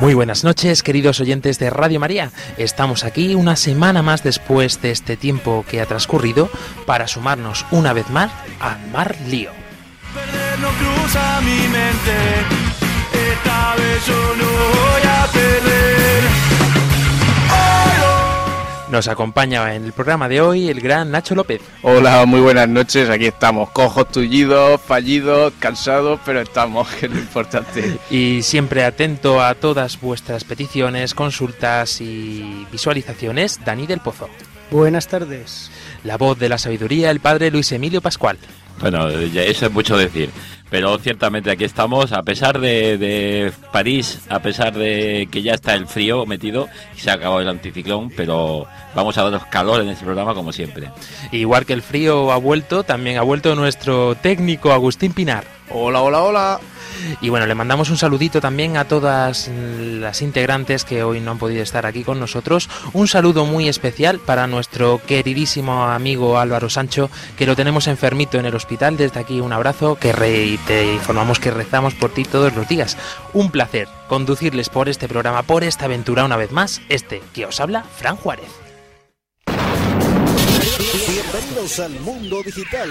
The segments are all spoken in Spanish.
Muy buenas noches, queridos oyentes de Radio María. Estamos aquí una semana más después de este tiempo que ha transcurrido para sumarnos una vez más a Mar Lío. Nos acompaña en el programa de hoy el gran Nacho López. Hola, muy buenas noches. Aquí estamos, cojos, tullidos, fallidos, cansados, pero estamos, que es lo importante. Y siempre atento a todas vuestras peticiones, consultas y visualizaciones, Dani del Pozo. Buenas tardes. La voz de la sabiduría, el padre Luis Emilio Pascual. Bueno, ya eso es mucho decir, pero ciertamente aquí estamos, a pesar de, de París, a pesar de que ya está el frío metido y se ha acabado el anticiclón, pero vamos a daros calor en este programa como siempre. Igual que el frío ha vuelto, también ha vuelto nuestro técnico Agustín Pinar. Hola, hola, hola. Y bueno, le mandamos un saludito también a todas las integrantes que hoy no han podido estar aquí con nosotros. Un saludo muy especial para nuestro queridísimo amigo Álvaro Sancho, que lo tenemos enfermito en el hospital. Desde aquí un abrazo, que re- te informamos que rezamos por ti todos los días. Un placer conducirles por este programa, por esta aventura una vez más. Este que os habla, Fran Juárez. Bienvenidos al mundo digital.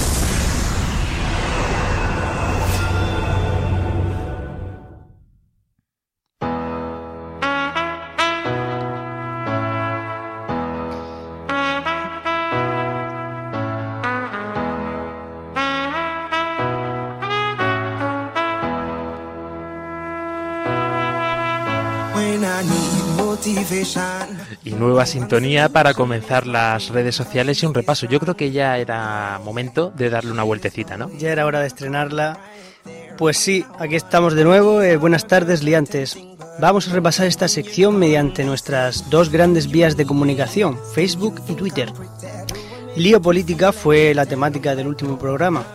Nueva sintonía para comenzar las redes sociales y un repaso. Yo creo que ya era momento de darle una vueltecita, ¿no? Ya era hora de estrenarla. Pues sí, aquí estamos de nuevo. eh, buenas tardes, liantes. Vamos a repasar esta sección mediante nuestras dos grandes vías de comunicación, Facebook y Twitter. Lío política fue la temática del último programa.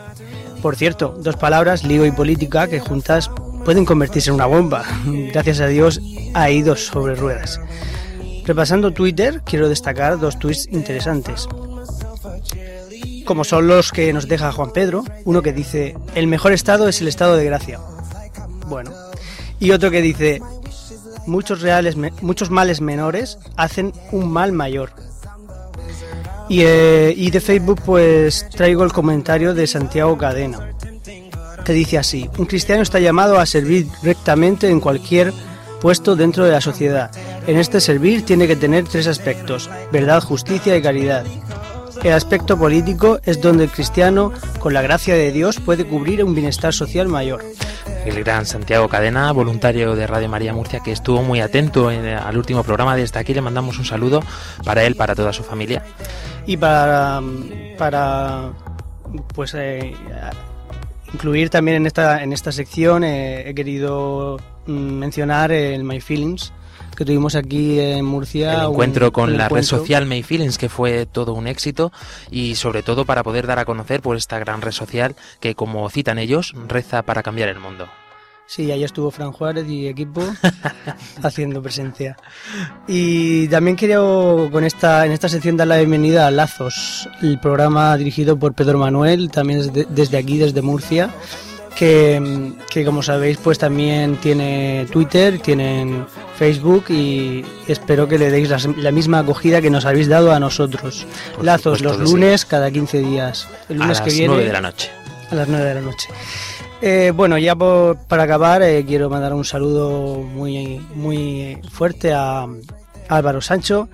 Por cierto, dos palabras, lío y política, que juntas pueden convertirse en una bomba. Gracias a Dios ha ido sobre ruedas. Repasando Twitter, quiero destacar dos tweets interesantes como son los que nos deja Juan Pedro, uno que dice, el mejor estado es el estado de gracia. Bueno, y otro que dice, muchos, reales, muchos males menores hacen un mal mayor. Y, eh, y de Facebook pues traigo el comentario de Santiago Cadena, que dice así, un cristiano está llamado a servir rectamente en cualquier puesto dentro de la sociedad. En este servir tiene que tener tres aspectos, verdad, justicia y caridad. El aspecto político es donde el cristiano, con la gracia de Dios, puede cubrir un bienestar social mayor. El gran Santiago Cadena, voluntario de Radio María Murcia, que estuvo muy atento en- al último programa. Desde aquí le mandamos un saludo para él, para toda su familia. Y para, para pues eh, incluir también en esta, en esta sección eh, he querido mm, mencionar el My Feelings que tuvimos aquí en Murcia. El un- encuentro con la red social May Feelings, que fue todo un éxito, y sobre todo para poder dar a conocer por esta gran red social que, como citan ellos, reza para cambiar el mundo. Sí, ahí estuvo Fran Juárez y equipo haciendo presencia. Y también quiero con esta, en esta sección dar la bienvenida a Lazos, el programa dirigido por Pedro Manuel, también desde, desde aquí, desde Murcia, que, que como sabéis pues también tiene Twitter, tienen Facebook y espero que le deis la, la misma acogida que nos habéis dado a nosotros. Por Lazos los sí. lunes cada 15 días. El A lunes las que viene 9 de la noche. a las 9 de la noche. Eh, bueno, ya por- para acabar, eh, quiero mandar un saludo muy, muy fuerte a Álvaro Sancho,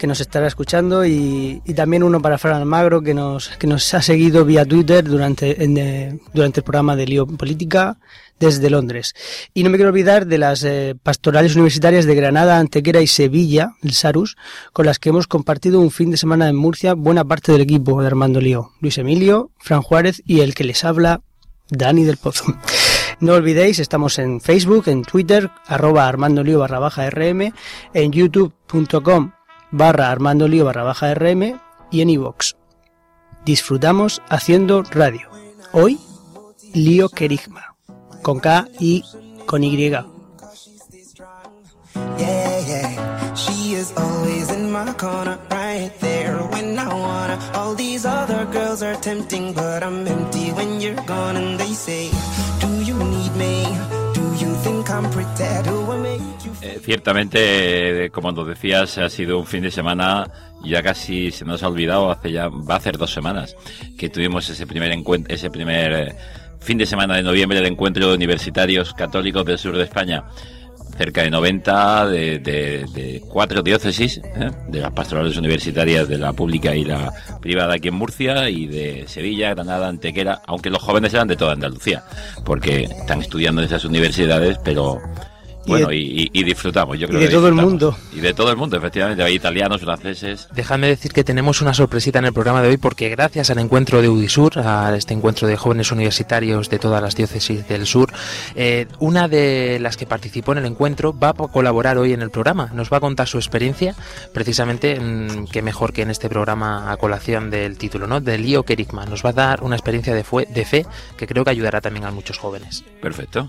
que nos estará escuchando, y, también uno para Fran Almagro, que nos, que nos ha seguido vía Twitter durante, eh, durante el programa de Lío Política desde Londres. Y no me quiero olvidar de las eh, pastorales universitarias de Granada, Antequera y Sevilla, el SARUS, con las que hemos compartido un fin de semana en Murcia buena parte del equipo de Armando Lío, Luis Emilio, Fran Juárez y el que les habla, Dani del Pozo. No olvidéis, estamos en Facebook, en Twitter, arroba Armando Lío barra baja RM, en youtube.com barra Armando Lío barra baja RM y en iVoox. Disfrutamos haciendo radio. Hoy, Lío Querigma, con K y con Y. Yeah, yeah. She is always in my corner, right there when I wanna. All these other girls are tempting, but I'm empty when you're gone. And they say, Do you need me? Eh, ciertamente, eh, como nos decías, ha sido un fin de semana, ya casi se nos ha olvidado, hace ya, va a hacer dos semanas, que tuvimos ese primer encuentro, ese primer eh, fin de semana de noviembre de encuentro de universitarios católicos del sur de España. Cerca de 90 de, de- de cuatro diócesis, ¿eh? de las pastorales universitarias de la pública y la privada aquí en Murcia, y de Sevilla, Granada, Antequera, aunque los jóvenes eran de toda Andalucía, porque están estudiando en esas universidades, pero bueno, de- y, y- y disfrutamos, yo y creo de que todo el mundo. Y de todo el mundo, efectivamente. Hay italianos, franceses. Dejadme decir que tenemos una sorpresita en el programa de hoy porque gracias al encuentro de Udisur, a este encuentro de jóvenes universitarios de todas las diócesis del sur, eh, una de las que participó en el encuentro va a colaborar hoy en el programa. Nos va a contar su experiencia, precisamente, que mejor que en este programa a colación del título, ¿no? De Lío Kerigma. Nos va a dar una experiencia de, fue- de fe que creo que ayudará también a muchos jóvenes. Perfecto.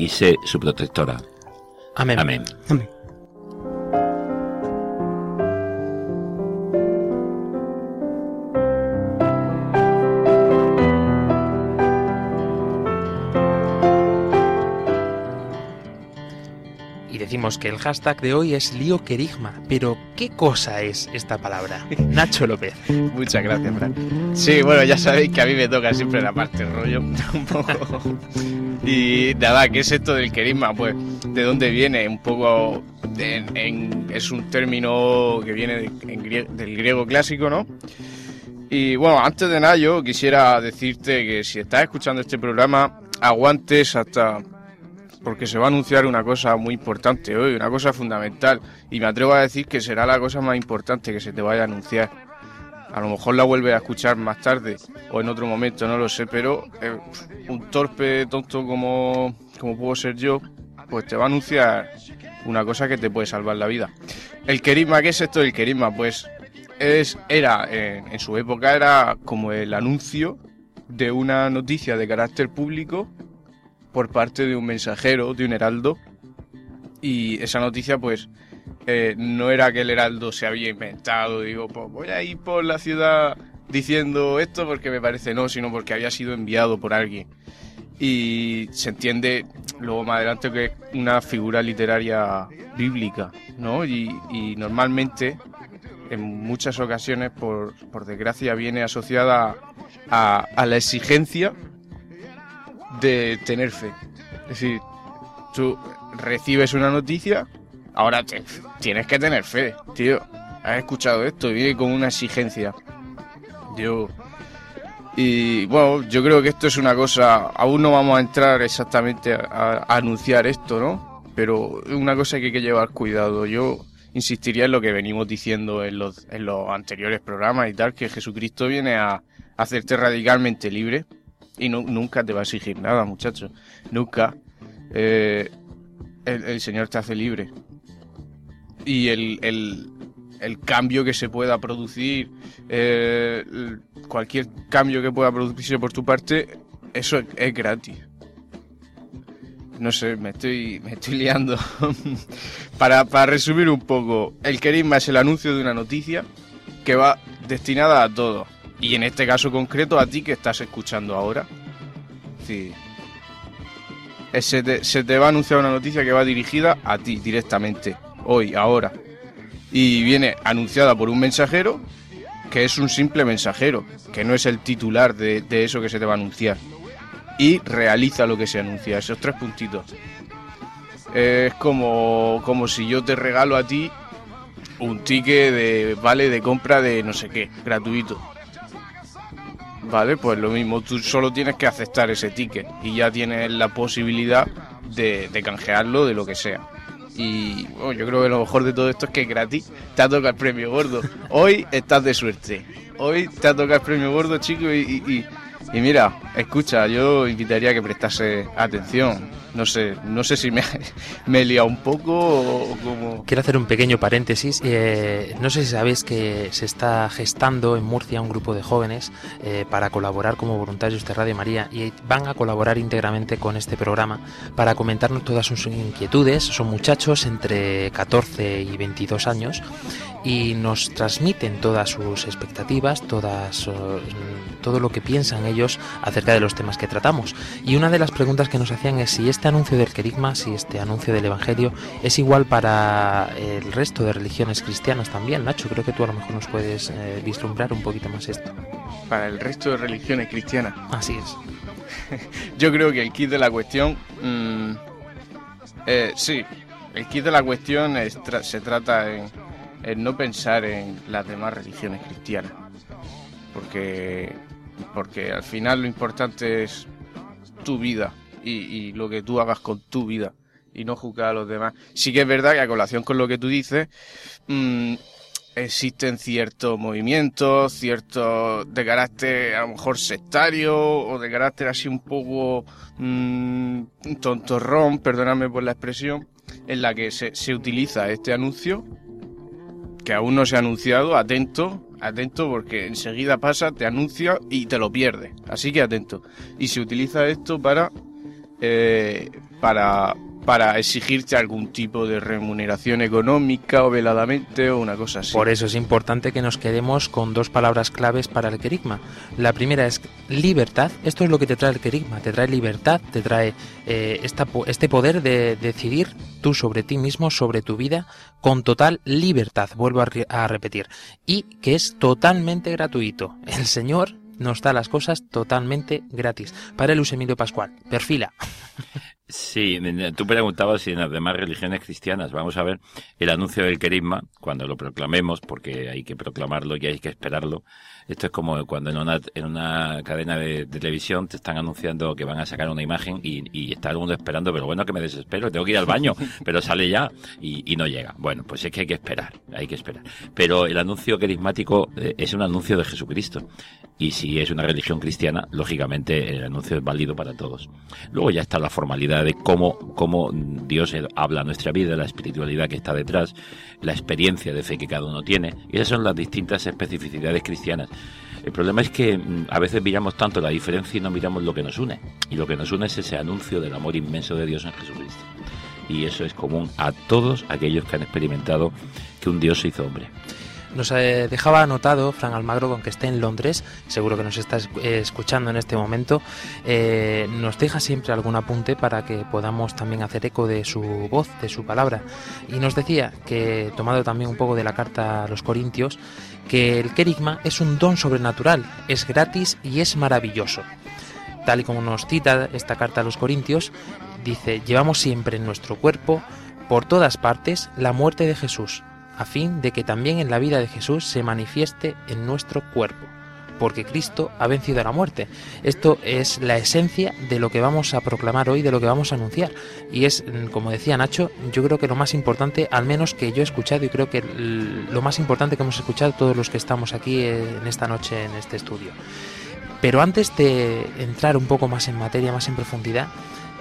y sé su protectora. Amén. Amén. Amén. Y decimos que el hashtag de hoy es Lío Kerigma. Pero, ¿qué cosa es esta palabra? Nacho López. Muchas gracias, Fran. Sí, bueno, ya sabéis que a mí me toca siempre la parte rollo, un poco. Y nada, ¿qué es esto del querisma? Pues, ¿de dónde viene? Un poco. de- en- es un término que viene del griego clásico, ¿no? Y bueno, antes de nada, yo quisiera decirte que si estás escuchando este programa, aguantes hasta. Porque se va a anunciar una cosa muy importante hoy, una cosa fundamental. Y me atrevo a decir que será la cosa más importante que se te vaya a anunciar. A lo mejor la vuelves a escuchar más tarde o en otro momento, no lo sé, pero eh, un torpe tonto como, como puedo ser yo, pues te va a anunciar una cosa que te puede salvar la vida. El querisma, ¿qué es esto del querisma? Pues es, era, eh, en su época era como el anuncio de una noticia de carácter público por parte de un mensajero, de un heraldo, y esa noticia pues no era que el heraldo se había inventado, digo, pues voy a ir por la ciudad diciendo esto porque me parece no, sino porque había sido enviado por alguien. Y se entiende luego más adelante que es una figura literaria bíblica, ¿no? Y, y normalmente, en muchas ocasiones, por, por desgracia, viene asociada a, a la exigencia de tener fe. Es decir, tú recibes una noticia, ahora te- tienes que tener fe, tío. Has escuchado esto, viene con una exigencia. Yo. Y bueno, yo creo que esto es una cosa. Aún no vamos a entrar exactamente a, anunciar esto, ¿no? Pero es una cosa que hay que llevar cuidado. Yo insistiría en lo que venimos diciendo en los, en los anteriores programas y tal, que Jesucristo viene a hacerte radicalmente libre y nu- nunca te va a exigir nada, muchacho. Nunca. eh, el, el Señor te hace libre. Y el, el- cambio que se pueda producir, eh, cualquier cambio que pueda producirse por tu parte, eso es, es gratis. No sé, me estoy, me estoy liando. para, para resumir un poco, el querisma es el anuncio de una noticia que va destinada a todos. Y en este caso concreto a ti que estás escuchando ahora. Sí. Eh, Se te, se te va a anunciar una noticia que va dirigida a ti directamente, hoy, ahora. Y viene anunciada por un mensajero que es un simple mensajero, que no es el titular de, eso que se te va a anunciar. Y realiza lo que se anuncia, esos tres puntitos. Es como, como si yo te regalo a ti un ticket de vale de compra de no sé qué, gratuito. Vale, pues lo mismo, tú solo tienes que aceptar ese ticket y ya tienes la posibilidad de canjearlo de lo que sea. Y bueno, yo creo que lo mejor de todo esto es que gratis. Te ha tocado el premio gordo. Hoy estás de suerte. Hoy te ha tocado el premio gordo, chico. Y- y- y mira, escucha, yo invitaría a que prestase atención. No sé, no sé si me, me he liado un poco o como... Quiero hacer un pequeño paréntesis. Eh, no sé si sabéis que se está gestando en Murcia un grupo de jóvenes eh, para colaborar como voluntarios de Radio María y van a colaborar íntegramente con este programa para comentarnos todas sus inquietudes. Son muchachos entre 14 y 22 años y nos transmiten todas sus expectativas, todas, eh, todo lo que piensan ellos acerca de los temas que tratamos. Y una de las preguntas que nos hacían es si este anuncio del querigma, si este anuncio del Evangelio es igual para el resto de religiones cristianas también. Nacho, creo que tú a lo mejor nos puedes eh, vislumbrar un poquito más esto. Para el resto de religiones cristianas. Así es. Yo creo que el kit de la cuestión. mm, eh, sí, el kit de la cuestión es tra- se trata en, en no pensar en las demás religiones cristianas. Porque, porque al final lo importante es tu vida y, lo que tú hagas con tu vida y no juzgar a los demás. Sí que es verdad que a colación con lo que tú dices, mm, existen ciertos movimientos, ciertos de carácter a lo mejor sectario o de carácter así un poco mm, tontorrón, perdóname por la expresión, en la que se, se utiliza este anuncio que aún no se ha anunciado, atento, atento porque enseguida pasa, te anuncia y te lo pierdes, así que atento. Y se utiliza esto para eh, para para exigirte algún tipo de remuneración económica o veladamente o una cosa así. Por eso es importante que nos quedemos con dos palabras claves para el querigma. La primera es libertad. Esto es lo que te trae el querigma. Te trae libertad, te trae eh, esta este poder de decidir tú sobre ti mismo, sobre tu vida, con total libertad. Vuelvo a repetir. Y que es totalmente gratuito. El Señor nos da las cosas totalmente gratis. Para Luis Emilio Pascual, perfila. Sí, tú preguntabas si en las demás religiones cristianas, vamos a ver, el anuncio del querisma, cuando lo proclamemos, porque hay que proclamarlo y hay que esperarlo, esto es como cuando en una, en una cadena de, de televisión te están anunciando que van a sacar una imagen y, y está el mundo esperando, pero bueno, que me desespero, tengo que ir al baño, pero sale ya y, y no llega. Bueno, pues es que hay que esperar, hay que esperar. Pero el anuncio carismático eh, es un anuncio de Jesucristo. Y si es una religión cristiana, lógicamente el anuncio es válido para todos. Luego ya está la formalidad de cómo, cómo Dios habla nuestra vida, la espiritualidad que está detrás, la experiencia de fe que cada uno tiene. Y esas son las distintas especificidades cristianas. El problema es que mm, a veces miramos tanto la diferencia y no miramos lo que nos une. Y lo que nos une es ese anuncio del amor inmenso de Dios en Jesucristo. Y eso es común a todos aquellos que han experimentado que un Dios se hizo hombre. Nos eh, dejaba anotado Fran Almagro, aunque esté en Londres, seguro que nos está es- eh, escuchando en este momento, eh, nos deja siempre algún apunte para que podamos también hacer eco de su voz, de su palabra. Y nos decía que, tomado también un poco de la carta a los Corintios, que el querigma es un don sobrenatural, es gratis y es maravilloso. Tal y como nos cita esta carta a los Corintios, dice, llevamos siempre en nuestro cuerpo, por todas partes, la muerte de Jesús, a fin de que también en la vida de Jesús se manifieste en nuestro cuerpo, porque Cristo ha vencido a la muerte. Esto es la esencia de lo que vamos a proclamar hoy, de lo que vamos a anunciar. Y es, mm, como decía Nacho, yo creo que lo más importante, al menos que yo he escuchado, y creo que lo más importante que hemos escuchado todos los que estamos aquí eh, en esta noche en este estudio. Pero antes de entrar un poco más en materia, más en profundidad,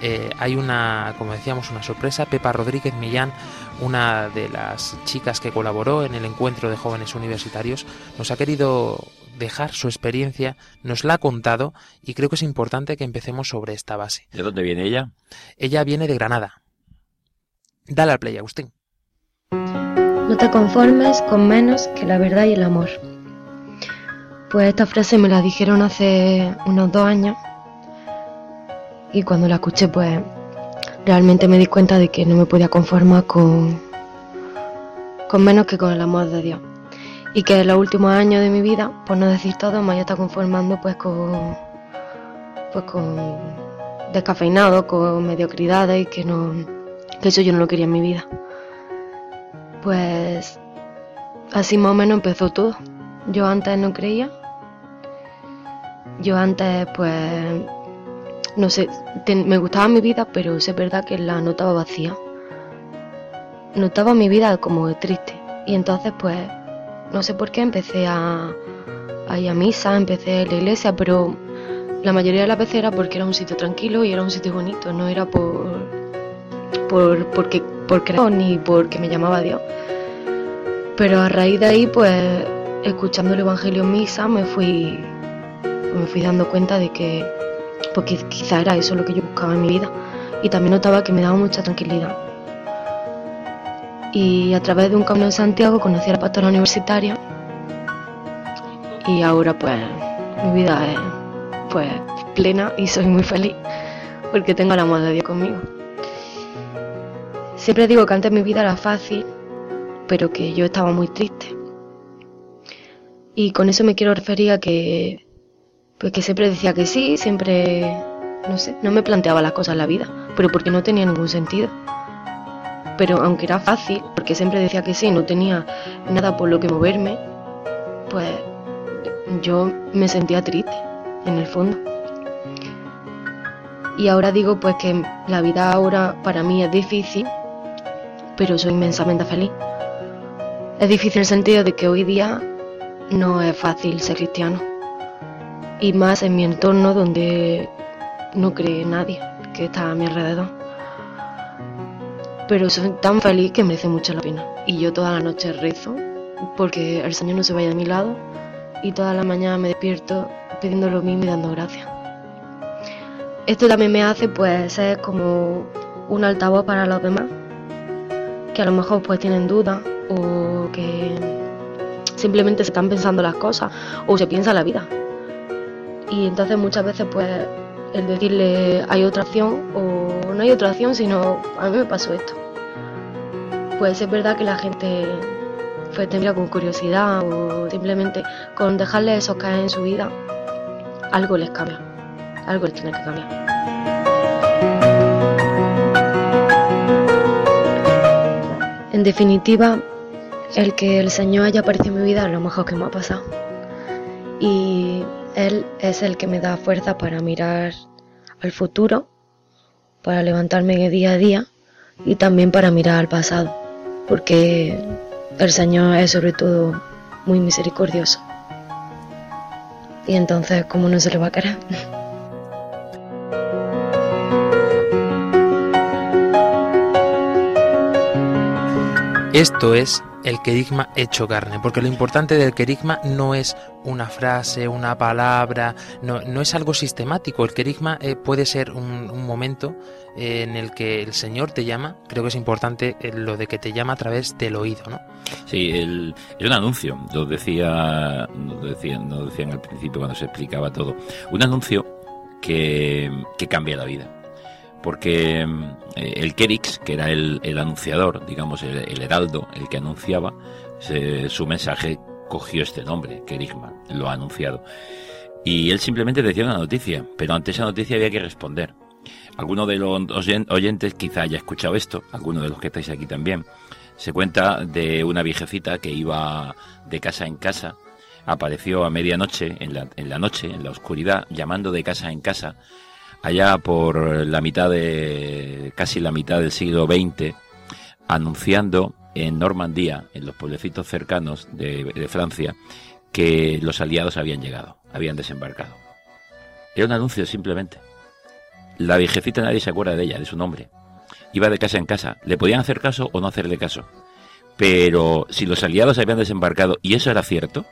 eh, hay una, como decíamos, una sorpresa. Pepa Rodríguez Millán, una de las chicas que colaboró en el encuentro de jóvenes universitarios, nos ha querido dejar su experiencia, nos la ha contado y creo que es importante que empecemos sobre esta base. ¿De dónde viene ella? Ella viene de Granada. Dale al play, Agustín. No te conformes con menos que la verdad y el amor. Pues esta frase me la dijeron hace unos dos años y cuando la escuché pues realmente me di cuenta de que no me podía conformar con, con menos que con el amor de Dios y que en los últimos años de mi vida, por no decir todo, me haya estado conformando pues con pues con descafeinado, con mediocridades y que no que eso yo no lo quería en mi vida. Pues así más o menos empezó todo. Yo antes no creía. Yo antes pues no sé, me gustaba mi vida, pero es verdad que la notaba vacía. Notaba mi vida como triste. Y entonces pues no sé por qué empecé a, ir a misa, empecé a la iglesia, pero la mayoría de las veces era porque era un sitio tranquilo y era un sitio bonito, no era por por porque por creer ni porque me llamaba Dios. Pero a raíz de ahí, pues escuchando el evangelio en misa, me fui me fui dando cuenta de que porque quizá era eso lo que yo buscaba en mi vida y también notaba que me daba mucha tranquilidad. Y a través de un camino de Santiago conocí a la pastora universitaria y ahora pues mi vida es pues plena y soy muy feliz porque tengo el amor de Dios conmigo. Siempre digo que antes mi vida era fácil, pero que yo estaba muy triste. Y con eso me quiero referir a que pues que siempre decía que sí, siempre no sé, no me planteaba las cosas en la vida, pero porque no tenía ningún sentido. Pero aunque era fácil, porque siempre decía que sí, no tenía nada por lo que moverme, pues yo me sentía triste, en el fondo. Y ahora digo pues que la vida ahora para mí es difícil, pero soy inmensamente feliz. Es difícil en el sentido de que hoy día no es fácil ser cristiano. Y más en mi entorno donde no cree nadie que está a mi alrededor. Pero soy tan feliz que merece mucho la pena. Y yo toda la noche rezo porque el Señor no se vaya de mi lado y toda la mañana me despierto pidiendo lo mismo y dando gracias. Esto también me hace pues ser como un altavoz para los demás que a lo mejor pues tienen dudas o que simplemente se están pensando las cosas o se piensa la vida. Y entonces muchas veces pues el decirle hay otra opción o no hay otra opción, sino a mí me pasó esto. Pues es verdad que la gente pues te con curiosidad o simplemente con dejarle esos caer en su vida, algo les cambia, algo les tiene que cambiar. En definitiva, el que el Señor haya aparecido en mi vida es lo mejor que me ha pasado. Y Él es el que me da fuerza para mirar al futuro, para levantarme día a día y también para mirar al pasado, porque el Señor es sobre todo muy misericordioso. Y entonces, ¿cómo no se le va a querer? Esto es el querigma hecho carne, porque lo importante del querigma no es una frase, una palabra, no, no es algo sistemático. El querigma eh, puede ser un, un momento eh, en el que el Señor te llama. Creo que es importante eh, lo de que te llama a través del oído, ¿no? Sí, el, era un anuncio, lo decía, nos decían, decían al principio cuando se explicaba todo. Un anuncio que, que cambia la vida. Porque eh, el Kerix, que era el, anunciador, digamos, el, heraldo, el que anunciaba, se- su mensaje cogió este nombre, Kerigma, lo ha anunciado. Y él simplemente decía una noticia, pero ante esa noticia había que responder. Alguno de los oyen- oyentes quizá haya escuchado esto, alguno de los que estáis aquí también. Se cuenta de una viejecita que iba de casa en casa, apareció a medianoche, en la, en la noche, en la oscuridad, llamando de casa en casa, allá por la mitad de, casi la mitad del siglo XX, anunciando en Normandía, en los pueblecitos cercanos de, de Francia, que los aliados habían llegado, habían desembarcado. Era un anuncio simplemente. La viejecita nadie se acuerda de ella, de su nombre. Iba de casa en casa. Le podían hacer caso o no hacerle caso. Pero si los aliados habían desembarcado y eso era cierto,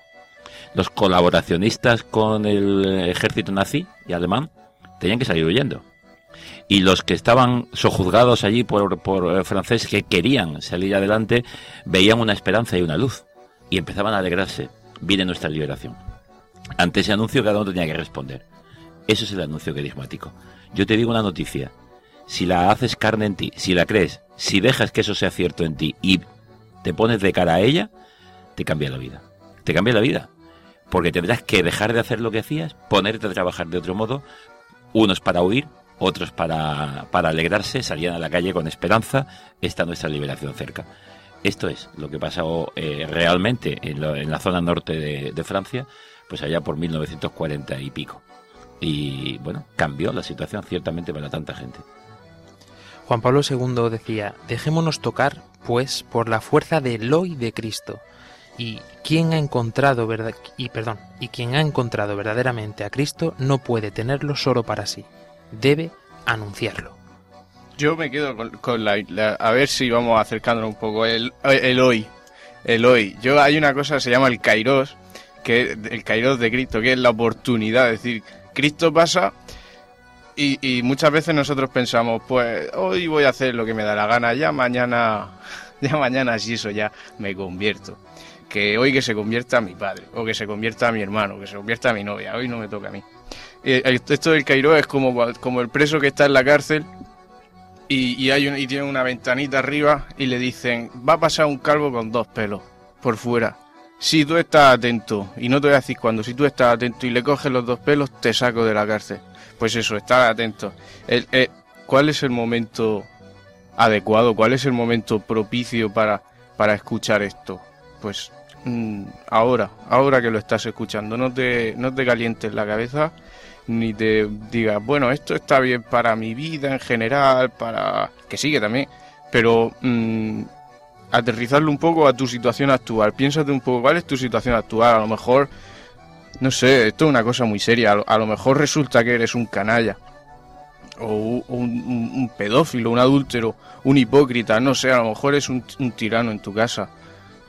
los colaboracionistas con el ejército nazi y alemán tenían que salir huyendo. Y los que estaban sojuzgados allí por, por eh, franceses que querían salir adelante veían una esperanza y una luz y empezaban a alegrarse. Viene nuestra liberación. Ante ese anuncio cada uno tenía que responder. Eso es el anuncio carismático. Yo te digo una noticia. Si la haces carne en ti, si la crees, si dejas que eso sea cierto en ti y te pones de cara a ella, te cambia la vida. Te cambia la vida. Porque tendrás que dejar de hacer lo que hacías, ponerte a trabajar de otro modo, unos para huir, otros para, para alegrarse, salían a la calle con esperanza, está nuestra liberación cerca. Esto es lo que pasó eh, realmente en, lo- la zona norte de, de Francia, pues allá por 1940 y pico. Y bueno, cambió la situación ciertamente para tanta gente. Juan Pablo II decía, dejémonos tocar, pues, por la fuerza del hoy de Cristo. Y quien ha encontrado verdad y perdón, y quien ha encontrado verdaderamente a Cristo no puede tenerlo solo para sí. Debe anunciarlo. Yo me quedo con, con la, la- A ver si vamos acercándonos un poco. El, el hoy. El hoy. Yo hay una cosa que se llama el Kairos, que el Kairos de Cristo, que es la oportunidad. Es decir, Cristo pasa y, y muchas veces nosotros pensamos, pues hoy voy a hacer lo que me da la gana, ya mañana, ya mañana si eso ya me convierto. Que hoy que se convierta mi padre, o que se convierta mi hermano, que se convierta mi novia, hoy no me toca a mí. Eh, Esto del Kairos es como, como el preso que está en la cárcel y, y hay un- y tiene una ventanita arriba y le dicen, va a pasar un calvo con dos pelos por fuera. Si tú estás atento, y no te voy a decir cuándo, si tú estás atento y le coges los dos pelos, te saco de la cárcel. Pues eso, estar atento. El- eh, ¿Cuál es el momento adecuado? ¿Cuál es el momento propicio para, para escuchar esto? Pues ahora, ahora que lo estás escuchando, no te, no te calientes la cabeza ni te digas, bueno, esto está bien para mi vida en general, para... que sigue también, pero mm, aterrizarlo un poco a tu situación actual. Piénsate un poco, ¿cuál es tu situación actual? A lo mejor, no sé, esto es una cosa muy seria, a lo, mejor resulta que eres un canalla, o un, pedófilo, un adúltero, un hipócrita, no sé, a lo mejor es un tirano en tu casa.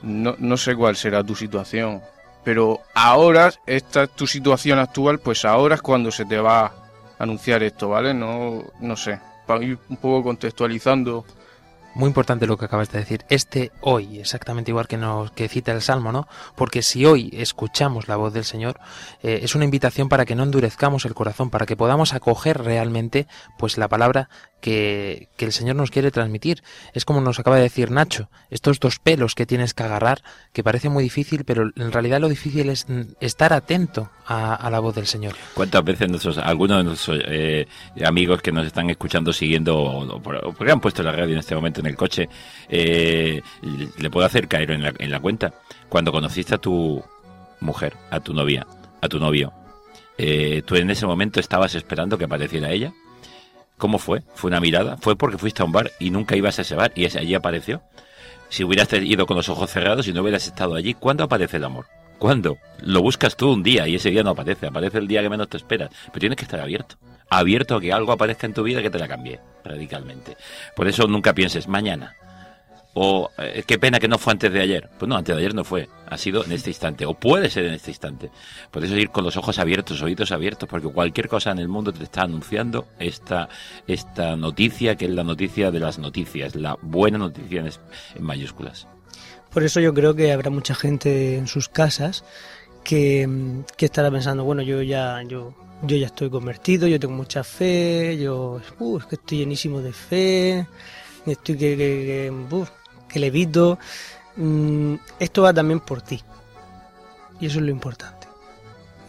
No, no sé cuál será tu situación, pero ahora, esta es tu situación actual, pues ahora es cuando se te va a anunciar esto, ¿vale? No, no sé, para ir un poco contextualizando. Muy importante lo que acabas de decir. Este hoy, exactamente igual que nos que cita el Salmo, ¿no? Porque si hoy escuchamos la voz del Señor, eh, es una invitación para que no endurezcamos el corazón, para que podamos acoger realmente, pues la palabra que, el Señor nos quiere transmitir. Es como nos acaba de decir Nacho, estos dos pelos que tienes que agarrar, que parece muy difícil, pero en realidad lo difícil es estar atento a, la voz del Señor. ¿Cuántas veces algunos de nuestros eh, amigos que nos están escuchando, siguiendo, o, o porque han puesto la radio en este momento en el coche, eh, le puedo hacer caer en la, en la cuenta? Cuando conociste a tu mujer, a tu novia, a tu novio, eh, ¿tú en ese momento estabas esperando que apareciera ella? ¿Cómo fue? ¿Fue una mirada? ¿Fue porque fuiste a un bar y nunca ibas a ese bar y allí apareció? Si hubieras ido con los ojos cerrados y no hubieras estado allí, ¿cuándo aparece el amor? ¿Cuándo? Lo buscas tú un día y ese día no aparece, aparece el día que menos te esperas, pero tienes que estar abierto, abierto a que algo aparezca en tu vida que te la cambie radicalmente. Por eso nunca pienses mañana. O eh, qué pena que no fue antes de ayer. Pues no, antes de ayer no fue, ha sido en este instante, o puede ser en este instante. Por eso ir con los ojos abiertos, oídos abiertos, porque cualquier cosa en el mundo te está anunciando esta, esta noticia, que es la noticia de las noticias, la buena noticia en, mayúsculas. Por eso yo creo que habrá mucha gente en sus casas que, que estará pensando, bueno, yo ya, yo, yo ya estoy convertido, yo tengo mucha fe, yo uh, es que estoy llenísimo de fe, estoy que, uf, que levito. Mm, esto va también por ti. Y eso es lo importante.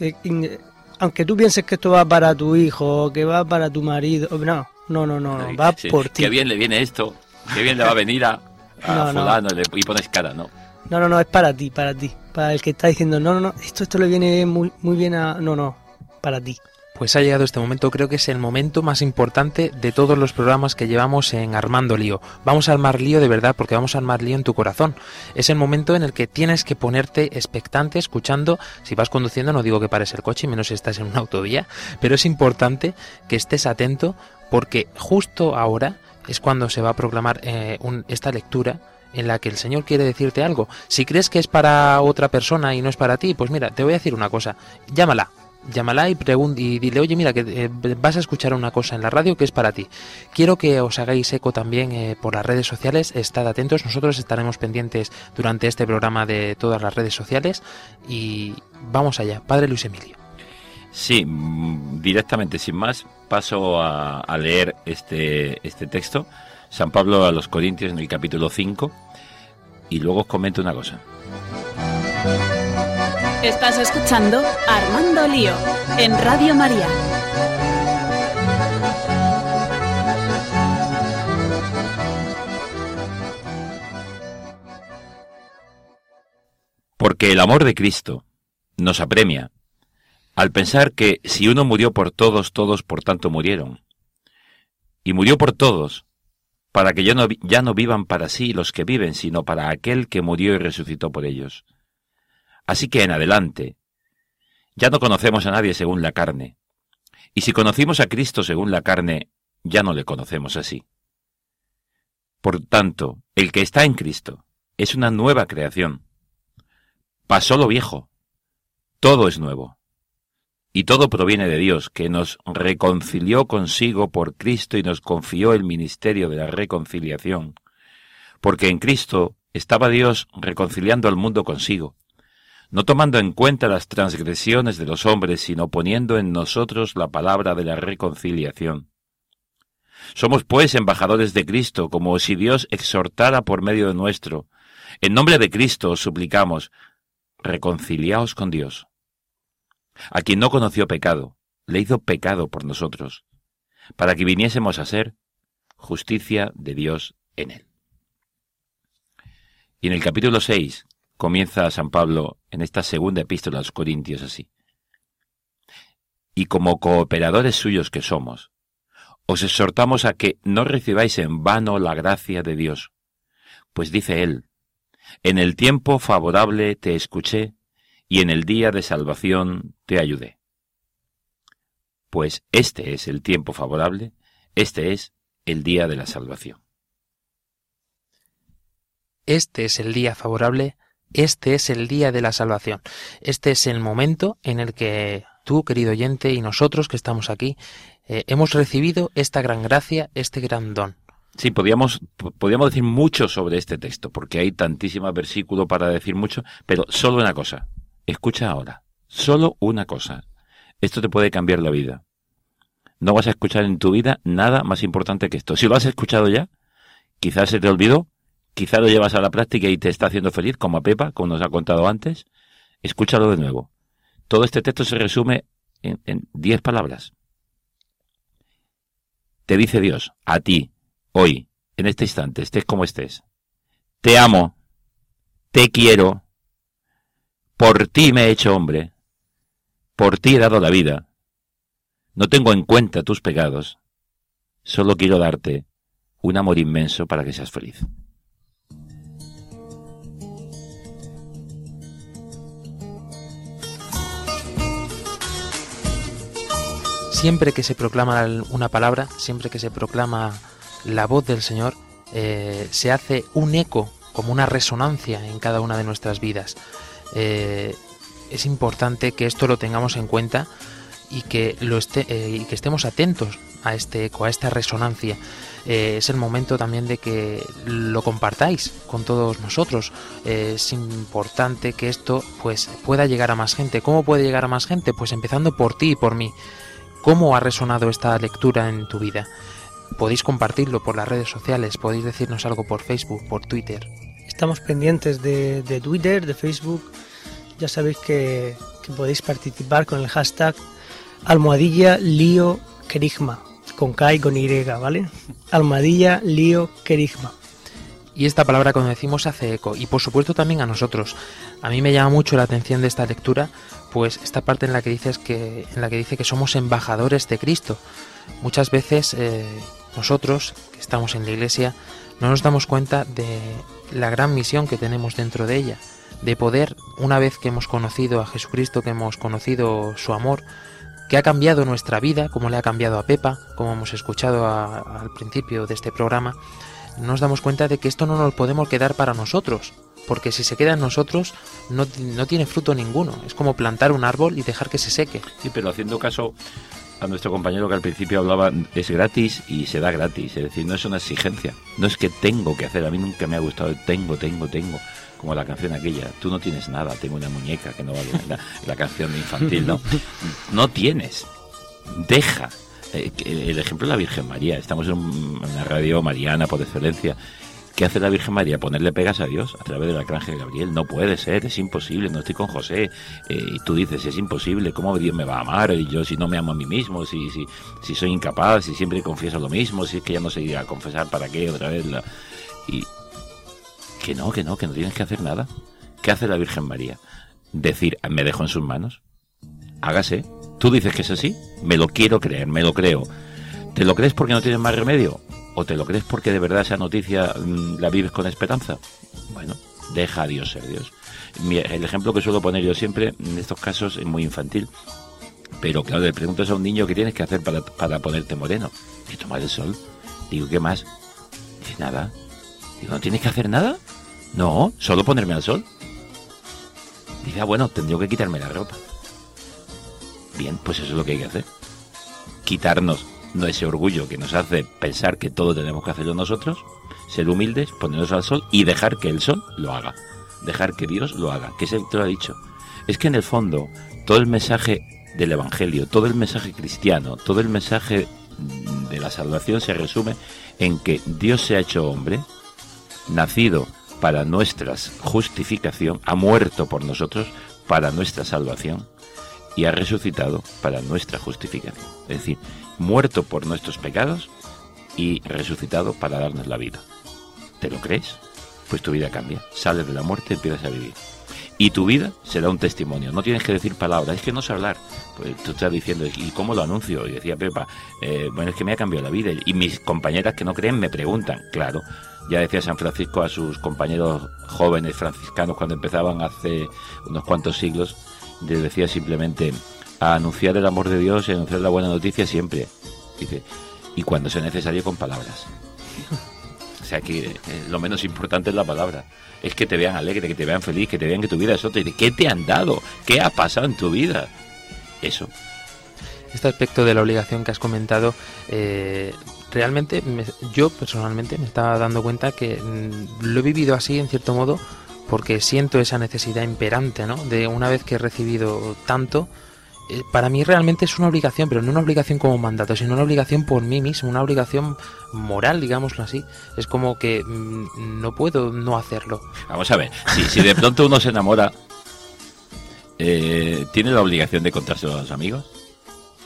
Eh, Aunque tú pienses que esto va para tu hijo, que va para tu marido, no, no, no, no, no, va Sí, por ti. Qué bien le viene esto, qué bien le va a venir a, a No, fulano y pones cara, ¿no? No, no, no, es para ti, para ti. Para el que está diciendo, no, no, no, esto, esto le viene muy, muy bien a... No, no, para ti. Pues ha llegado este momento, creo que es el momento más importante de todos los programas que llevamos en Armando Lío. Vamos a armar lío de verdad porque vamos a armar lío en tu corazón. Es el momento en el que tienes que ponerte expectante, escuchando. Si vas conduciendo, no digo que pares el coche, menos si estás en una autovía, pero es importante que estés atento porque justo ahora es cuando se va a proclamar eh, esta lectura en la que el Señor quiere decirte algo. Si crees que es para otra persona y no es para ti, pues mira, te voy a decir una cosa, llámala. Llámala y y dile, oye, mira, que eh, vas a escuchar una cosa en la radio que es para ti. Quiero que os hagáis eco también eh, por las redes sociales, estad atentos, nosotros estaremos pendientes durante este programa de todas las redes sociales y vamos allá, Padre Luis Emilio. Sí, mm, directamente, sin más, paso a, a leer este, este texto, San Pablo a los Corintios en el capítulo 5, y luego os comento una cosa. Estás escuchando Armando Lío en Radio María. Porque el amor de Cristo nos apremia al pensar que si uno murió por todos, todos por tanto murieron. Y murió por todos, para que ya no, ya no vivan para sí los que viven, sino para aquel que murió y resucitó por ellos. Así que en adelante, ya no conocemos a nadie según la carne. Y si conocimos a Cristo según la carne, ya no le conocemos así. Por tanto, el que está en Cristo es una nueva creación. Pasó lo viejo, todo es nuevo. Y todo proviene de Dios, que nos reconcilió consigo por Cristo y nos confió el ministerio de la reconciliación. Porque en Cristo estaba Dios reconciliando al mundo consigo, no tomando en cuenta las transgresiones de los hombres, sino poniendo en nosotros la palabra de la reconciliación. Somos pues embajadores de Cristo, como si Dios exhortara por medio de nuestro. En nombre de Cristo os suplicamos, reconciliaos con Dios. A quien no conoció pecado, le hizo pecado por nosotros, para que viniésemos a ser justicia de Dios en él. Y en el capítulo 6 comienza San Pablo en esta segunda epístola a los Corintios así. Y como cooperadores suyos que somos, os exhortamos a que no recibáis en vano la gracia de Dios, pues dice él, en el tiempo favorable te escuché, y en el día de salvación te ayudé. Pues este es el tiempo favorable, este es el día de la salvación. Este es el día favorable, este es el día de la salvación. Este es el momento en el que tú, querido oyente, y nosotros que estamos aquí, eh, hemos recibido esta gran gracia, este gran don. Sí, podíamos, po- podíamos decir mucho sobre este texto, porque hay tantísimos versículos para decir mucho, pero solo una cosa. Escucha ahora. Solo una cosa. Esto te puede cambiar la vida. No vas a escuchar en tu vida nada más importante que esto. Si lo has escuchado ya, quizás se te olvidó, quizás lo llevas a la práctica y te está haciendo feliz, como a Pepa, como nos ha contado antes. Escúchalo de nuevo. Todo este texto se resume en, en diez palabras. Te dice Dios, a ti, hoy, en este instante, estés como estés. Te amo, te quiero, por ti me he hecho hombre, por ti he dado la vida. No tengo en cuenta tus pecados, solo quiero darte un amor inmenso para que seas feliz. Siempre que se proclama una palabra, siempre que se proclama la voz del Señor, eh, se hace un eco, como una resonancia en cada una de nuestras vidas. Eh, es importante que esto lo tengamos en cuenta y que, lo esté, eh, y que estemos atentos a este eco, a esta resonancia. Es el momento también de que lo compartáis con todos nosotros. Es importante que esto pues pueda llegar a más gente. ¿Cómo puede llegar a más gente? Pues empezando por ti y por mí. ¿Cómo ha resonado esta lectura en tu vida? Podéis compartirlo por las redes sociales, podéis decirnos algo por Facebook, por Twitter. Estamos pendientes de, de Twitter, de Facebook. Ya sabéis que, que podéis participar con el hashtag almohadilla lío querigma, con K y con Y, ¿vale? Almohadilla lío querigma. Y esta palabra, como decimos, hace eco. Y por supuesto también a nosotros. A mí me llama mucho la atención de esta lectura, pues esta parte en la que dices que, en la que dice que somos embajadores de Cristo. Muchas veces eh, nosotros, que estamos en la iglesia, no nos damos cuenta de la gran misión que tenemos dentro de ella, de poder, una vez que hemos conocido a Jesucristo, que hemos conocido su amor, que ha cambiado nuestra vida, como le ha cambiado a Pepa, como hemos escuchado al principio de este programa, nos damos cuenta de que esto no nos lo podemos quedar para nosotros, porque si se queda en nosotros no, no tiene fruto ninguno. Es como plantar un árbol y dejar que se seque. Sí, pero haciendo caso a nuestro compañero que al principio hablaba, es gratis y se da gratis. Es decir, no es una exigencia. No es que tengo que hacer. A mí nunca me ha gustado el tengo, tengo, tengo. Como la canción aquella. Tú no tienes nada. Tengo una muñeca que no vale nada. La canción infantil, ¿no? No tienes. Deja. Eh, El ejemplo de la Virgen María. Estamos en un- en una radio mariana por excelencia. ¿Qué hace la Virgen María? Ponerle pegas a Dios a través del arcángel Gabriel. No puede ser, es imposible, no estoy con José. Eh, y tú dices, es imposible, ¿cómo Dios me va a amar? Y yo si no me amo a mí mismo, si, si, si soy incapaz, si siempre confieso lo mismo, si es que ya no sé ir a confesar para qué otra vez. La... Y que no, que no, que no tienes que hacer nada. ¿Qué hace la Virgen María? Decir, me dejo en sus manos. Hágase. Tú dices que es así, me lo quiero creer, me lo creo. ¿Te lo crees porque no tienes más remedio? ¿O te lo crees porque de verdad esa noticia mm, la vives con esperanza? Bueno, deja a Dios ser Dios. El ejemplo que suelo poner yo siempre en estos casos es muy infantil. Pero claro, le preguntas a un niño qué tienes que hacer para, para ponerte moreno. Y tomar el sol. Digo, ¿qué más? Dice, nada. Digo, ¿no tienes que hacer nada? No, solo ponerme al sol. Dice, ah, bueno, tendría que quitarme la ropa. Bien, pues eso es lo que hay que hacer. Quitarnos no ese orgullo que nos hace pensar que todo tenemos que hacerlo nosotros, ser humildes, ponernos al sol y dejar que el sol lo haga. Dejar que Dios lo haga, que es el que lo ha dicho. Es que en el fondo, todo el mensaje del Evangelio, todo el mensaje cristiano, todo el mensaje de la salvación se resume en que Dios se ha hecho hombre, nacido para nuestra justificación, ha muerto por nosotros para nuestra salvación y ha resucitado para nuestra justificación. Es decir, muerto por nuestros pecados y resucitado para darnos la vida. ¿Te lo crees? Pues tu vida cambia. Sales de la muerte y empiezas a vivir. Y tu vida será un testimonio. No tienes que decir palabras, es que no sé hablar. Pues tú estás diciendo, ¿y cómo lo anuncio? Y decía Pepa, eh, bueno, es que me ha cambiado la vida. Y mis compañeras que no creen me preguntan, claro. Ya decía San Francisco a sus compañeros jóvenes franciscanos cuando empezaban hace unos cuantos siglos, les decía simplemente a anunciar el amor de Dios y anunciar la buena noticia siempre. Dice, y cuando sea necesario con palabras. O sea que eh, lo menos importante es la palabra. Es que te vean alegre, que te vean feliz, que te vean que tu vida es otra. Y de, ¿Qué te han dado? ¿Qué ha pasado en tu vida? Eso. Este aspecto de la obligación que has comentado, eh, realmente me- yo personalmente me estaba dando cuenta que mm, lo he vivido así en cierto modo porque siento esa necesidad imperante, ¿no? De una vez que he recibido tanto, eh, para mí realmente es una obligación, pero no una obligación como mandato, sino una obligación por mí mismo, una obligación moral, digámoslo así. Es como que mm, no puedo no hacerlo. Vamos a ver, si, de pronto uno se enamora, eh, ¿tiene la obligación de contárselo a los amigos?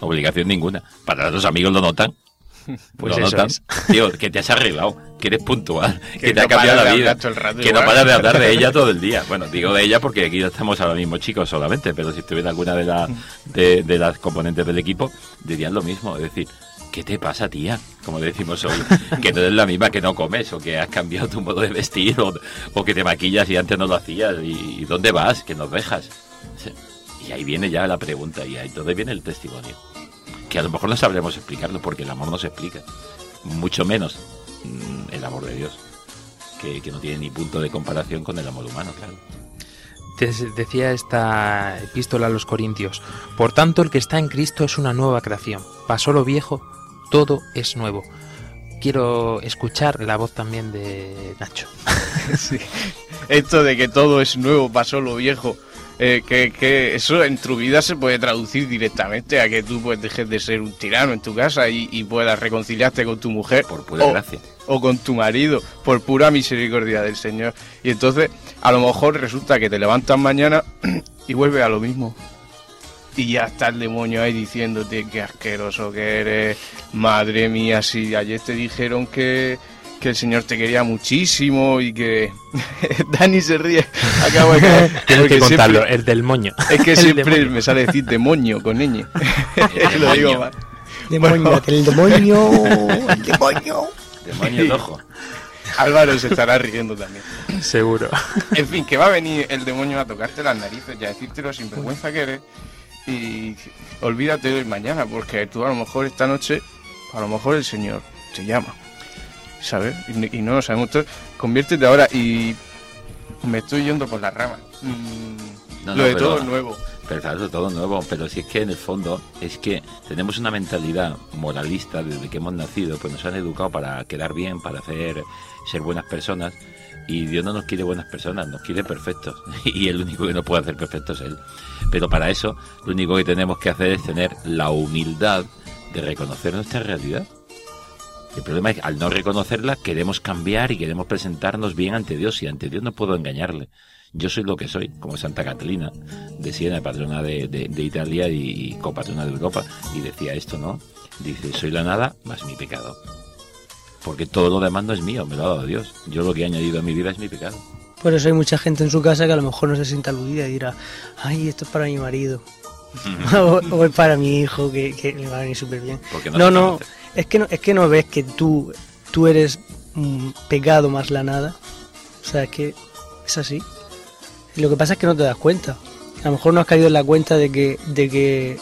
Obligación ninguna. Para los amigos lo notan. Pues lo eso notan. es. Tío, que te has arreglado, que eres puntual, que, Que te ha cambiado la vida, que no paras de hablar de ella todo el día. Bueno, digo de ella porque aquí estamos ahora mismo chicos solamente, pero si estuviera alguna de, la- de, de las componentes del equipo, dirían lo mismo. Es decir, ¿qué te pasa, tía? Como decimos hoy, que no eres la misma que no comes, o que has cambiado tu modo de vestir, o, o que te maquillas y antes no lo hacías, y, y ¿dónde vas? Que nos dejas. Y ahí viene ya la pregunta, y ahí donde viene el testimonio. Que a lo mejor no sabremos explicarlo, porque el amor no se explica. Mucho menos mm, el amor de Dios, que, que no tiene ni punto de comparación con el amor humano, claro. Decía esta epístola a los Corintios, por tanto el que está en Cristo es una nueva creación, pasó lo viejo, todo es nuevo. Quiero escuchar la voz también de Nacho. Sí. Esto de que todo es nuevo, pasó lo viejo. Eh, que, que eso en tu vida se puede traducir directamente a que tú pues dejes de ser un tirano en tu casa y, y puedas reconciliarte con tu mujer Por pura o, gracia. o con tu marido por pura misericordia del Señor. Y entonces a lo mejor resulta que te levantas mañana y vuelves a lo mismo. Y ya está el demonio ahí diciéndote qué asqueroso que eres, madre mía, si ayer te dijeron que, que el Señor te quería muchísimo y que Dani se ríe. Acabo de caer. Tienes que contarlo, siempre- el del moño. Es que El siempre demonio. me sale decir demonio con ñ. Lo digo mal. Demonio, el demonio, el demonio. Demonio de ojo. Álvaro se estará riendo también. Seguro. En fin, que va a venir el demonio a tocarte las narices y a decirte lo sinvergüenza que eres. Y olvídate de mañana, porque tú a lo mejor esta noche, a lo mejor el Señor te llama. ¿Sabes? Y, y no lo sabemos todo. Conviértete ahora y me estoy yendo por la rama. Mm, No, lo de pero- todo nuevo. Pero claro, todo nuevo, pero si es que en el fondo es que tenemos una mentalidad moralista desde que hemos nacido, pues nos han educado para quedar bien, para hacer ser buenas personas y Dios no nos quiere buenas personas, nos quiere perfectos y el único que no puede hacer perfecto es él. Pero para eso lo único que tenemos que hacer es tener la humildad de reconocer nuestra realidad. El problema es que al no reconocerla queremos cambiar y queremos presentarnos bien ante Dios y ante Dios no puedo engañarle. Yo soy lo que soy, como Santa Catalina de Siena, patrona de, de- de Italia y, y copatrona de Europa. Y decía esto, ¿no? Dice, soy la nada más mi pecado. Porque todo lo demás no es mío, me lo ha dado Dios. Yo lo que he añadido a mi vida es mi pecado. Por eso hay mucha gente en su casa que a lo mejor no se sienta aludida y dirá, ay, esto es para mi marido. o, o es para mi hijo, que, que le va a venir súper bien. Porque no No. Es que no, es que no ves que tú, tú eres mm, pecado más la nada. O sea, es que es así. Lo que pasa es que no te das cuenta. A lo mejor no has caído en la cuenta de que, de que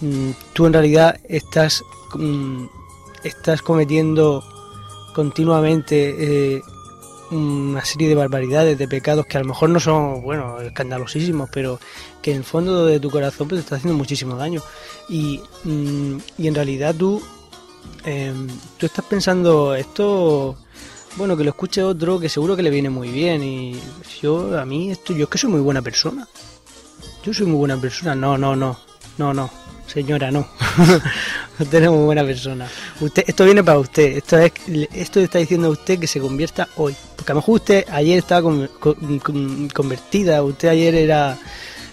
mm, tú en realidad estás, mm, estás cometiendo continuamente eh, una serie de barbaridades, de pecados que a lo mejor no son, bueno, escandalosísimos, pero que en el fondo de tu corazón pues, te está haciendo muchísimo daño. Y, y en realidad tú, em, tú estás pensando esto, bueno, que lo escuche otro, que seguro que le viene muy bien. Y yo, a mí, esto, yo es que soy muy buena persona. Yo soy muy buena persona. No, no, no, no, no. Señora, no. usted es muy buena persona. Usted, esto viene para usted. Esto es, esto está diciendo a usted que se convierta hoy. Porque a lo mejor usted ayer estaba con- con- con- convertida, usted ayer era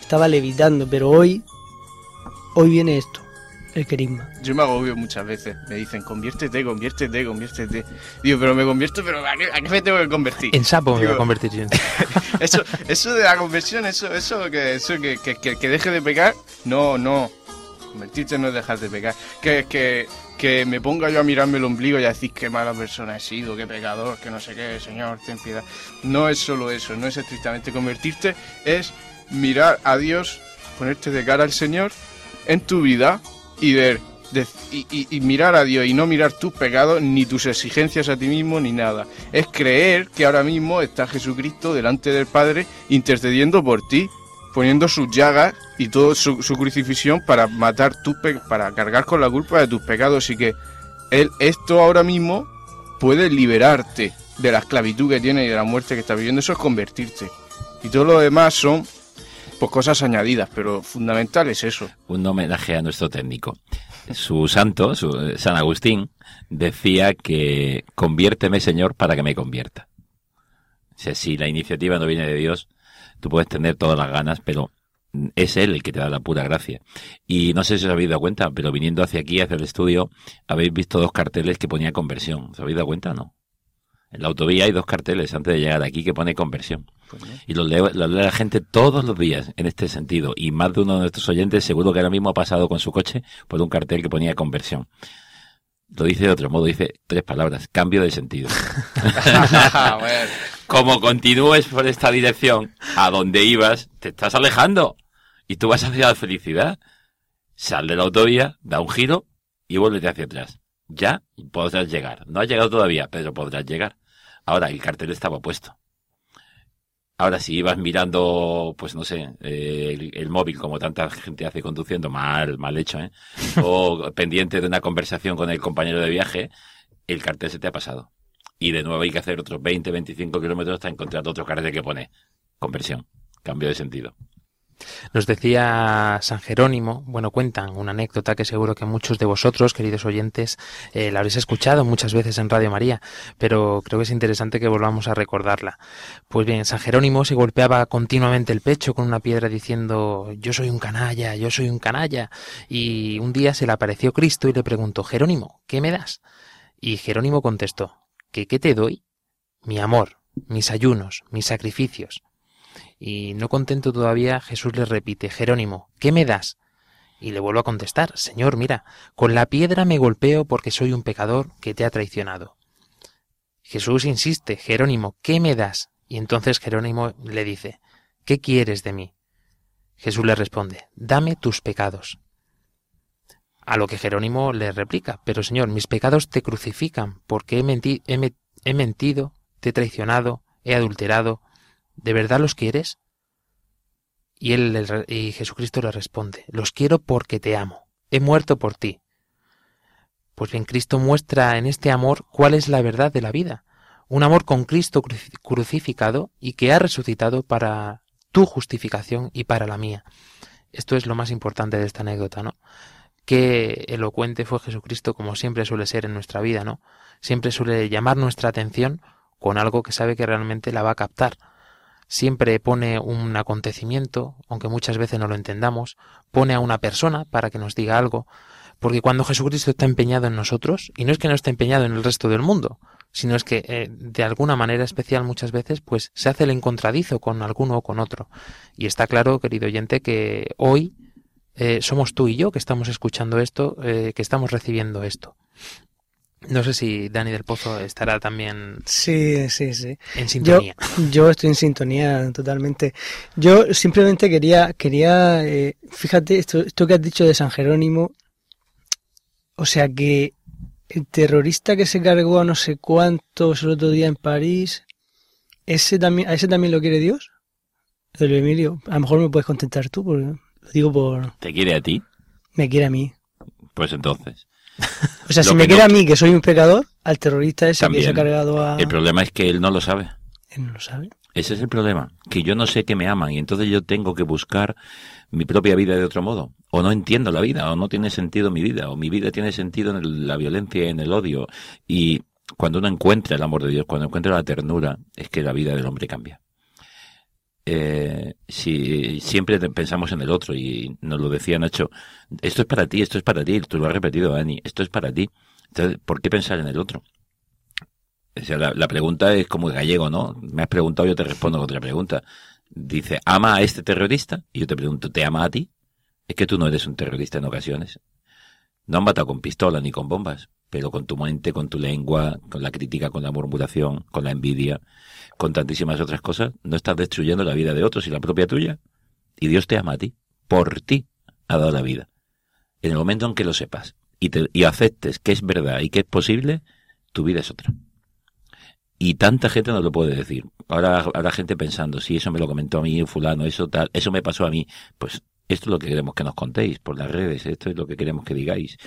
estaba levitando, pero hoy, hoy viene esto, el querisma. Yo me agobio muchas veces. Me dicen, conviértete, conviértete, conviértete. Digo, pero me convierto, pero ¿a qué, a qué me tengo que convertir? En sapo me voy a convertir yo. eso, eso de la conversión, eso, eso que, eso que, que, que- que deje de pecar, no, no. Convertirte no es dejar de pecar. Que, que, que me ponga yo a mirarme el ombligo y a decir qué mala persona he sido, qué pecador, que no sé qué, Señor, ten piedad. No es solo eso, no es estrictamente convertirte, es mirar a Dios, ponerte de cara al Señor en tu vida y ver y, mirar a Dios y no mirar tus pecados ni tus exigencias a ti mismo ni nada. Es creer que ahora mismo está Jesucristo delante del Padre intercediendo por ti, poniendo sus llagas y toda su, crucifixión para matar pe- para cargar con la culpa de tus pecados y que él esto ahora mismo puede liberarte de la esclavitud que tienes y de la muerte que estás viviendo. Eso es convertirte. Y todo lo demás son cosas añadidas, pero fundamental es eso. un homenaje a nuestro técnico. Su santo, su- eh, San Agustín, decía que conviérteme, Señor, para que me convierta. O sea, si la iniciativa no viene de Dios, tú puedes tener todas las ganas, pero es Él el que te da la pura gracia. Y no sé si os habéis dado cuenta, pero viniendo hacia aquí, hacia el estudio, habéis visto dos carteles que ponía conversión. ¿Os habéis dado cuenta o no? En la autovía hay dos carteles antes de llegar aquí que pone conversión. Y los lee, los lee la gente todos los días en este sentido. Y más de uno de nuestros oyentes seguro que ahora mismo ha pasado con su coche por un cartel que ponía conversión. Lo dice de otro modo, dice tres palabras, cambio de sentido. Bueno. Como continúes por esta dirección, a donde ibas, te estás alejando. Y tú vas hacia la felicidad. Sal de la autovía, da un giro y vuélvete hacia atrás. Ya podrás llegar. No has llegado todavía, pero podrás llegar. Ahora, el cartel estaba puesto. Ahora, si ibas mirando, pues no sé, eh, el, el móvil, como tanta gente hace conduciendo, mal, mal hecho, ¿eh? O pendiente de una conversación con el compañero de viaje, el cartel se te ha pasado. Y de nuevo hay que hacer otros 20, 25 kilómetros hasta encontrar otro cartel que pone conversión, cambio de sentido. Nos decía San Jerónimo, bueno, cuentan una anécdota que seguro que muchos de vosotros, queridos oyentes, eh, la habréis escuchado muchas veces en Radio María, pero creo que es interesante que volvamos a recordarla. Pues bien, San Jerónimo se golpeaba continuamente el pecho con una piedra diciendo yo soy un canalla, yo soy un canalla, y un día se le apareció Cristo y le preguntó Jerónimo, ¿qué me das? Y Jerónimo contestó ¿Que qué te doy? Mi amor, mis ayunos, mis sacrificios. Y no contento todavía, Jesús le repite, Jerónimo, ¿qué me das? Y le vuelvo a contestar, Señor, mira, con la piedra me golpeo porque soy un pecador que te ha traicionado. Jesús insiste, Jerónimo, ¿qué me das? Y entonces Jerónimo le dice, ¿qué quieres de mí? Jesús le responde, dame tus pecados. A lo que Jerónimo le replica, pero Señor, mis pecados te crucifican, porque he, menti- he he mentido, te he traicionado, he adulterado. ¿De verdad los quieres? Y, él, y Jesucristo le responde, los quiero porque te amo, he muerto por ti. Pues bien, Cristo muestra en este amor cuál es la verdad de la vida, un amor con Cristo cruci- crucificado y que ha resucitado para tu justificación y para la mía. Esto es lo más importante de esta anécdota, ¿no? Qué elocuente fue Jesucristo como siempre suele ser en nuestra vida, ¿no? Siempre suele llamar nuestra atención con algo que sabe que realmente la va a captar. Siempre pone un acontecimiento, aunque muchas veces no lo entendamos, pone a una persona para que nos diga algo, porque cuando Jesucristo está empeñado en nosotros, y no es que no esté empeñado en el resto del mundo, sino es que eh, de alguna manera especial muchas veces pues se hace el encontradizo con alguno o con otro. Y está claro, querido oyente, que hoy eh, somos tú y yo que estamos escuchando esto, eh, que estamos recibiendo esto. No sé si Dani del Pozo estará también Sí, sí, sí. en Yo, sintonía. yo estoy en sintonía totalmente. Yo simplemente quería, quería, eh, fíjate, esto, esto que has dicho de San Jerónimo, o sea que el terrorista que se cargó a no sé cuántos el otro día en París, ese también, ¿a ese también lo quiere Dios? Eulio Emilio, a lo mejor me puedes contestar tú, porque lo digo por, ¿Te quiere a ti? me quiere a mí. Pues entonces. O sea, si me que quiere no- a mí, que soy un pecador, al terrorista ese que se ha También. cargado a... El problema es que él no lo sabe. Él no lo sabe. Ese es el problema, que yo no sé que me aman y entonces yo tengo que buscar mi propia vida de otro modo. O no entiendo la vida, o no tiene sentido mi vida, o mi vida tiene sentido en la violencia y en el odio. Y cuando uno encuentra el amor de Dios, cuando encuentra la ternura, es que la vida del hombre cambia. Eh, si siempre pensamos en el otro y nos lo decía Nacho, esto es para ti, esto es para ti, tú lo has repetido Dani, esto es para ti. Entonces, ¿por qué pensar en el otro? O sea, la, pregunta es como gallego, ¿no? Me has preguntado, yo te respondo con otra pregunta. Dice, ¿ama a este terrorista? Y yo te pregunto, ¿te ama a ti? Es que tú no eres un terrorista en ocasiones. No han matado con pistola ni con bombas, pero con tu mente, con tu lengua, con la crítica, con la murmuración, con la envidia, con tantísimas otras cosas, no estás destruyendo la vida de otros y la propia tuya. Y Dios te ama a ti. Por ti ha dado la vida. En el momento en que lo sepas y, te, y aceptes que es verdad y que es posible, tu vida es otra. Y tanta gente no lo puede decir. Ahora habrá gente pensando, si eso me lo comentó a mí, fulano, eso tal, eso me pasó a mí. Pues esto es lo que queremos que nos contéis por las redes, esto es lo que queremos que digáis.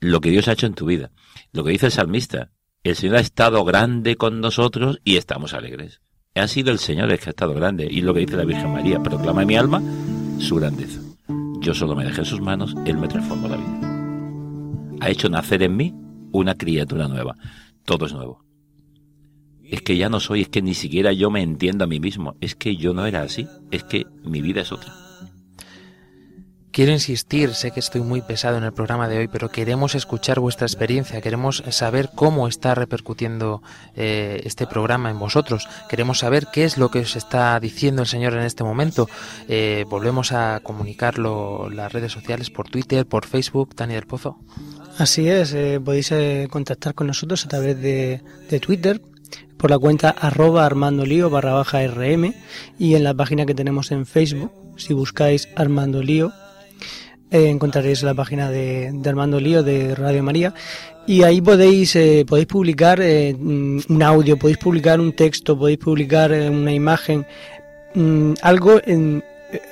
Lo que Dios ha hecho en tu vida. Lo que dice el salmista, el Señor ha estado grande con nosotros y estamos alegres. Ha sido el Señor el que ha estado grande. Y lo que dice la Virgen María, proclama en mi alma su grandeza. Yo solo me dejé en sus manos, Él me transformó la vida. Ha hecho nacer en mí una criatura nueva. Todo es nuevo. Es que ya no soy, es que ni siquiera yo me entiendo a mí mismo. Es que yo no era así. Es que mi vida es otra. Quiero insistir, sé que estoy muy pesado en el programa de hoy, pero queremos escuchar vuestra experiencia, queremos saber cómo está repercutiendo eh, este programa en vosotros, queremos saber qué es lo que os está diciendo el Señor en este momento. Eh, volvemos a comunicarlo las redes sociales por Twitter, por Facebook, Dani del Pozo. Así es, eh, podéis contactar con nosotros a través de, de Twitter por la cuenta arroba Armando Lío barra baja RM y en la página que tenemos en Facebook, si buscáis Armando Lío, eh, encontraréis la página de, de Armando Lío de Radio María y ahí podéis eh, podéis publicar eh, mm, un audio, podéis publicar un texto, podéis publicar una imagen, mm, algo en,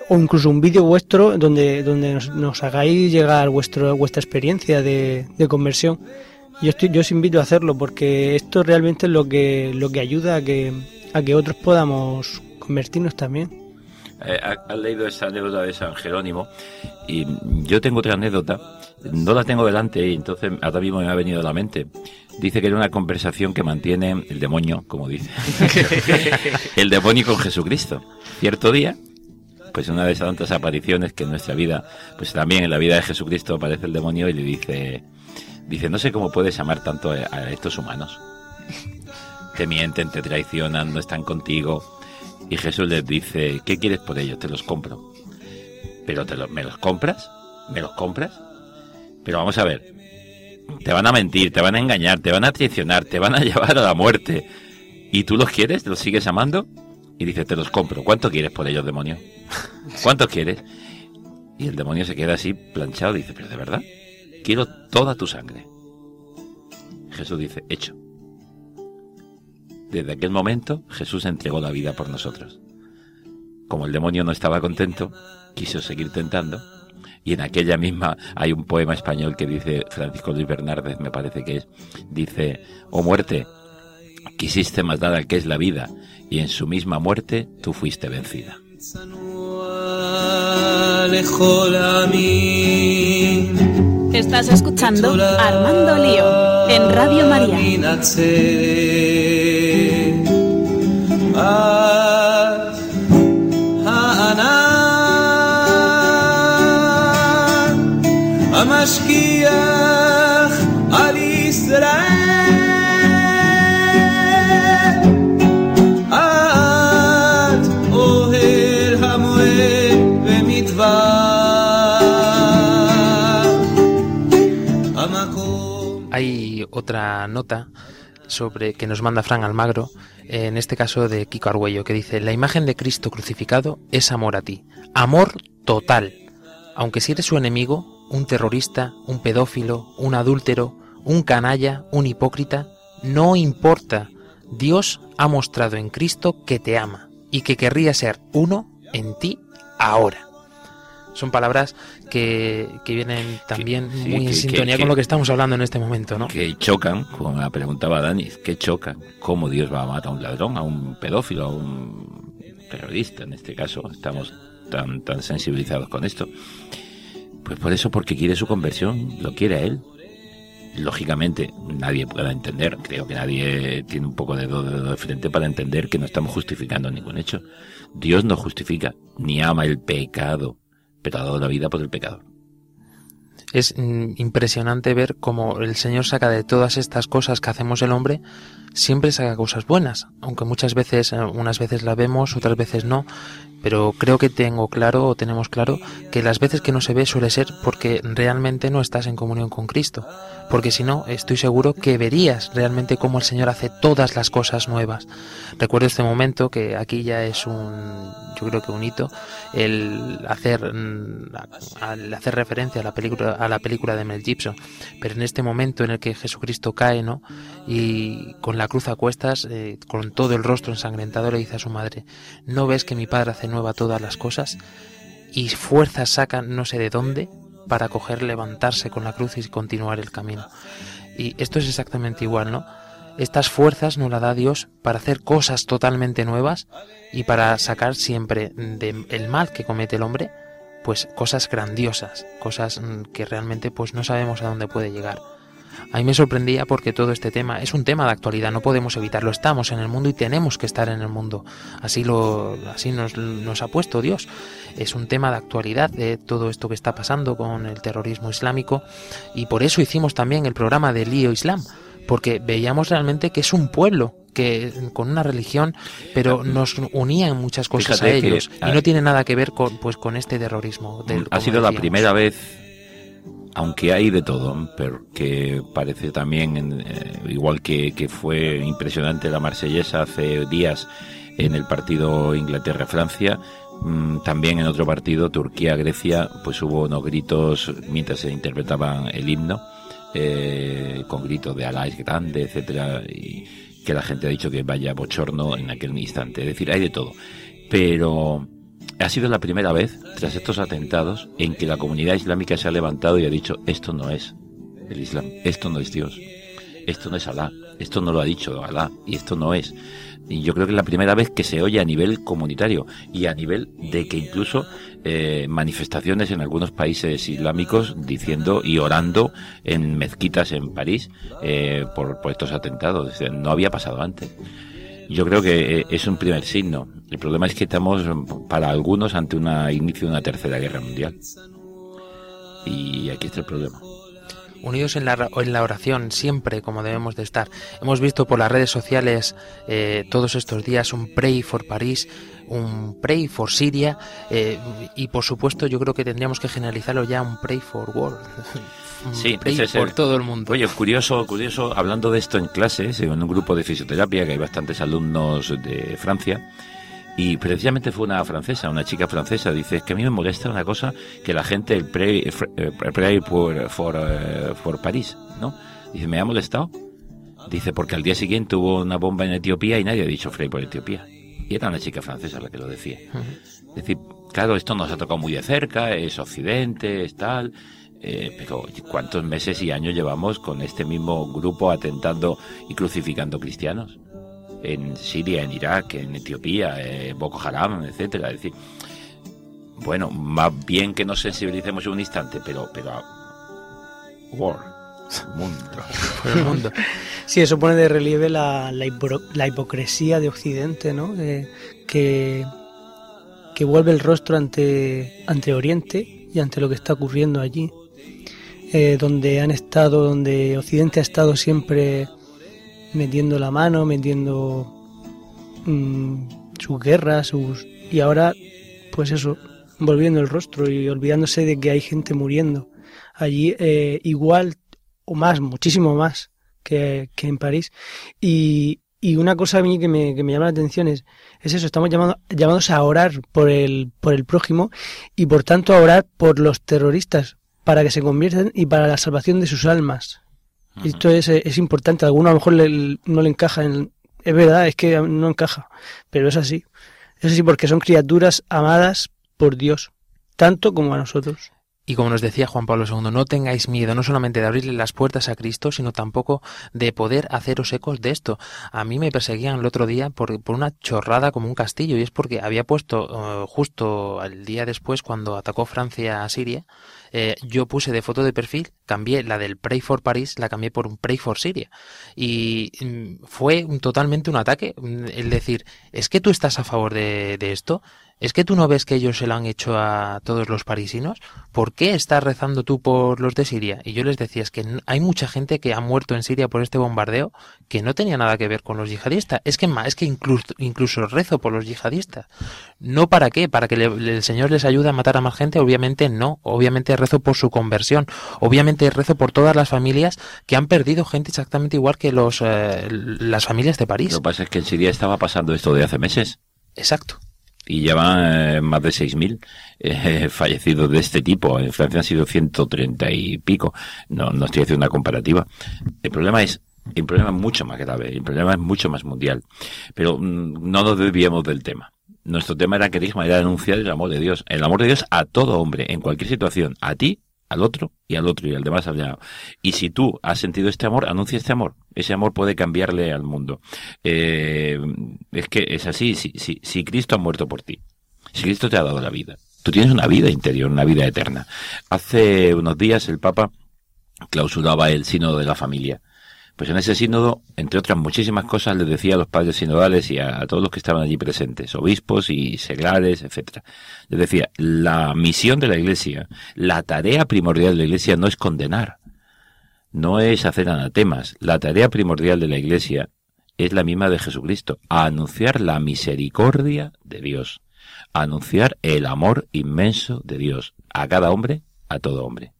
o incluso un vídeo vuestro donde donde nos, nos hagáis llegar vuestro vuestra experiencia de, de conversión. Yo estoy, yo os invito a hacerlo porque esto realmente es lo que lo que ayuda a que a que otros podamos convertirnos también. Eh, ha- has leído esa anécdota de San Jerónimo y yo tengo otra anécdota, no la tengo delante y entonces ahora mismo me ha venido a la mente. Dice que era una conversación que mantiene el demonio, como dice, el demonio con Jesucristo. Cierto día, pues una de esas tantas apariciones que en nuestra vida, pues también en la vida de Jesucristo aparece el demonio y le dice, dice, no sé cómo puedes amar tanto a, a estos humanos. te mienten, te traicionan, no están contigo. Y Jesús les dice, ¿qué quieres por ellos? Te los compro. ¿Pero te los, me los compras? ¿Me los compras? Pero vamos a ver, te van a mentir, te van a engañar, te van a traicionar, te van a llevar a la muerte. ¿Y tú los quieres? ¿Te los sigues amando? Y dice, te los compro. ¿Cuánto quieres por ellos, demonio? ¿Cuánto quieres? Y el demonio se queda así planchado y dice, pero de verdad, quiero toda tu sangre. Jesús dice, hecho. Desde aquel momento Jesús entregó la vida por nosotros. Como el demonio no estaba contento, quiso seguir tentando, y en aquella misma hay un poema español que dice Francisco Luis Bernárdez, me parece que es, dice, oh muerte, quisiste más al que es la vida, y en su misma muerte tú fuiste vencida. Estás escuchando Armando Lío en Radio María. Hay otra nota sobre que nos manda Fran Almagro, en este caso de Kiko Argüello, que dice, la imagen de Cristo crucificado es amor a ti, amor total. Aunque si eres su enemigo, un terrorista, un pedófilo, un adúltero, un canalla, un hipócrita, no importa. Dios ha mostrado en Cristo que te ama y que querría ser uno en ti ahora. Son palabras que, que vienen también muy que- en sintonía que- con lo que estamos hablando en este momento, ¿no? Que chocan, como me preguntaba Dani, que chocan. ¿Cómo Dios va a matar a un ladrón, a un pedófilo, a un terrorista? En este caso, estamos tan, tan sensibilizados con esto. Pues por eso, porque quiere su conversión, lo quiere a él. Lógicamente, nadie pueda entender, creo que nadie tiene un poco de dedo de frente para entender que no estamos justificando ningún hecho. Dios no justifica, ni ama el pecado, pero ha dado la vida por el pecado. Es mm, impresionante ver cómo el Señor saca de todas estas cosas que hacemos el hombre, siempre saca cosas buenas, aunque muchas veces, eh, unas veces las vemos, otras veces no, pero creo que tengo claro o tenemos claro que las veces que no se ve suele ser porque realmente no estás en comunión con Cristo, porque si no, estoy seguro que verías realmente cómo el Señor hace todas las cosas nuevas. Recuerdo este momento que aquí ya es un, yo creo que un hito, el hacer, mm, al hacer referencia a la película, a la película de Mel Gibson, pero en este momento en el que Jesucristo cae, ¿no? Y la cruz a cuestas, eh, con todo el rostro ensangrentado, le dice a su madre, ¿no ves que mi padre hace nueva todas las cosas? Y fuerzas sacan no sé de dónde para coger, levantarse con la cruz y continuar el camino. Y esto es exactamente igual, ¿no? Estas fuerzas nos las da Dios para hacer cosas totalmente nuevas y para sacar siempre del mal que comete el hombre, pues cosas grandiosas, cosas mm, que realmente pues no sabemos a dónde puede llegar. A mí me sorprendía porque todo este tema es un tema de actualidad, no podemos evitarlo, estamos en el mundo y tenemos que estar en el mundo. Así lo así nos, nos ha puesto Dios. Es un tema de actualidad de todo esto que está pasando con el terrorismo islámico y por eso hicimos también el programa de Lío Islam, porque veíamos realmente que es un pueblo que con una religión, pero nos unía en muchas cosas Fíjate a que- ellos y no tiene nada que ver con pues con este terrorismo. Del, ha sido la primera vez, aunque hay de todo, pero que parece también, eh, igual que, que fue impresionante la marsellesa hace días en el partido Inglaterra-Francia, mm, también en otro partido, Turquía-Grecia, pues hubo unos gritos mientras se interpretaban el himno, eh, con gritos de Alá es grande, etcétera, y que la gente ha dicho que vaya bochorno en aquel instante. Es decir, hay de todo. Pero ha sido la primera vez, tras estos atentados, en que la comunidad islámica se ha levantado y ha dicho, esto no es el Islam, esto no es Dios, esto no es Alá, esto no lo ha dicho Alá, y esto no es. Y yo creo que es la primera vez que se oye a nivel comunitario y a nivel de que incluso eh, manifestaciones en algunos países islámicos diciendo y orando en mezquitas en París eh, por, por estos atentados. No había pasado antes. Yo creo que eh, es un primer signo. El problema es que estamos, para algunos, ante un inicio de una tercera guerra mundial. Y aquí está el problema. unidos en la, en la oración, siempre como debemos de estar. Hemos visto por las redes sociales eh, todos estos días un Pray for París, un Pray for Siria eh, y por supuesto yo creo que tendríamos que generalizarlo ya un Pray for World. Sí, pray ese es por el- todo el mundo. Oye, curioso, curioso, hablando de esto en clases, en un grupo de fisioterapia, que hay bastantes alumnos de Francia, y precisamente fue una francesa, una chica francesa, dice, es que a mí me molesta una cosa, que la gente el pray, eh, pray por, for, eh, for París, ¿no? Dice, me ha molestado. Dice, porque al día siguiente hubo una bomba en Etiopía y nadie ha dicho Frey por Etiopía. Y era una chica francesa la que lo decía. Es decir, claro, esto nos ha tocado muy de cerca, es Occidente, es tal, eh, pero ¿cuántos meses y años llevamos con este mismo grupo atentando y crucificando cristianos? En Siria, en Irak, en Etiopía, eh, Boko Haram, etcétera. Es decir, bueno, más bien que nos sensibilicemos en un instante, pero, pero war, mundo. Mundo. Sí, eso pone de relieve la, la hipocresía de Occidente, ¿no? Eh, que, que vuelve el rostro ante, ante Oriente y ante lo que está ocurriendo allí. Eh, donde han estado, donde Occidente ha estado siempre metiendo la mano, metiendo mm, sus guerras, sus y ahora, pues eso, volviendo el rostro y olvidándose de que hay gente muriendo allí eh, igual o más, muchísimo más que, que en París. Y, y una cosa a mí que me, que me llama la atención es, es eso, estamos llamando, llamados a orar por el, por el prójimo y por tanto a orar por los terroristas para que se conviertan y para la salvación de sus almas. Esto es, es importante, a alguno a lo mejor le- no le encaja, en, es verdad, es que no encaja, pero es así. Es así porque son criaturas amadas por Dios, tanto como a nosotros. Y como nos decía Juan Pablo II, no tengáis miedo no solamente de abrirle las puertas a Cristo, sino tampoco de poder haceros ecos de esto. A mí me perseguían el otro día por, por una chorrada como un castillo, y es porque había puesto eh, justo al día después, cuando atacó Francia a Siria, eh, yo puse de foto de perfil, cambié la del Pray for París, la cambié por un Pray for Siria. Y mm, fue totalmente un ataque, mm, el decir, ¿es que tú estás a favor de esto? ¿Es que tú no ves que ellos se lo han hecho a todos los parisinos? ¿Por qué estás rezando tú por los de Siria? Y yo les decía, es que hay mucha gente que ha muerto en Siria por este bombardeo que no tenía nada que ver con los yihadistas. Es que más, es que incluso, incluso rezo por los yihadistas. ¿No para qué? ¿Para que le- el Señor les ayude a matar a más gente? Obviamente no. Obviamente rezo por su conversión. Obviamente rezo por todas las familias que han perdido gente exactamente igual que los, eh, las familias de París. Lo que pasa es que en Siria estaba pasando esto de hace meses. Exacto. Y llevan eh, más de 6.000 eh, fallecidos de este tipo. En Francia han sido 130 y pico. No, no estoy haciendo una comparativa. El problema es, el problema es mucho más grave. El problema es mucho más mundial. Pero mm, no nos desviemos del tema. Nuestro tema era carisma, era anunciar el amor de Dios. El amor de Dios a todo hombre, en cualquier situación. A ti, al otro y al otro y al demás al lado. Y si tú has sentido este amor, anuncia este amor. Ese amor puede cambiarle al mundo. Eh, es que es así. Si, si, si Cristo ha muerto por ti, si Cristo te ha dado la vida, tú tienes una vida interior, una vida eterna. Hace unos días el Papa clausuraba el sínodo de la familia. Pues en ese sínodo, entre otras muchísimas cosas, les decía a los padres sinodales y a, todos los que estaban allí presentes, obispos y seglares, etcétera. Les decía, la misión de la Iglesia, la tarea primordial de la Iglesia no es condenar, no es hacer anatemas. La tarea primordial de la Iglesia es la misma de Jesucristo, anunciar la misericordia de Dios, anunciar el amor inmenso de Dios a cada hombre, a todo hombre.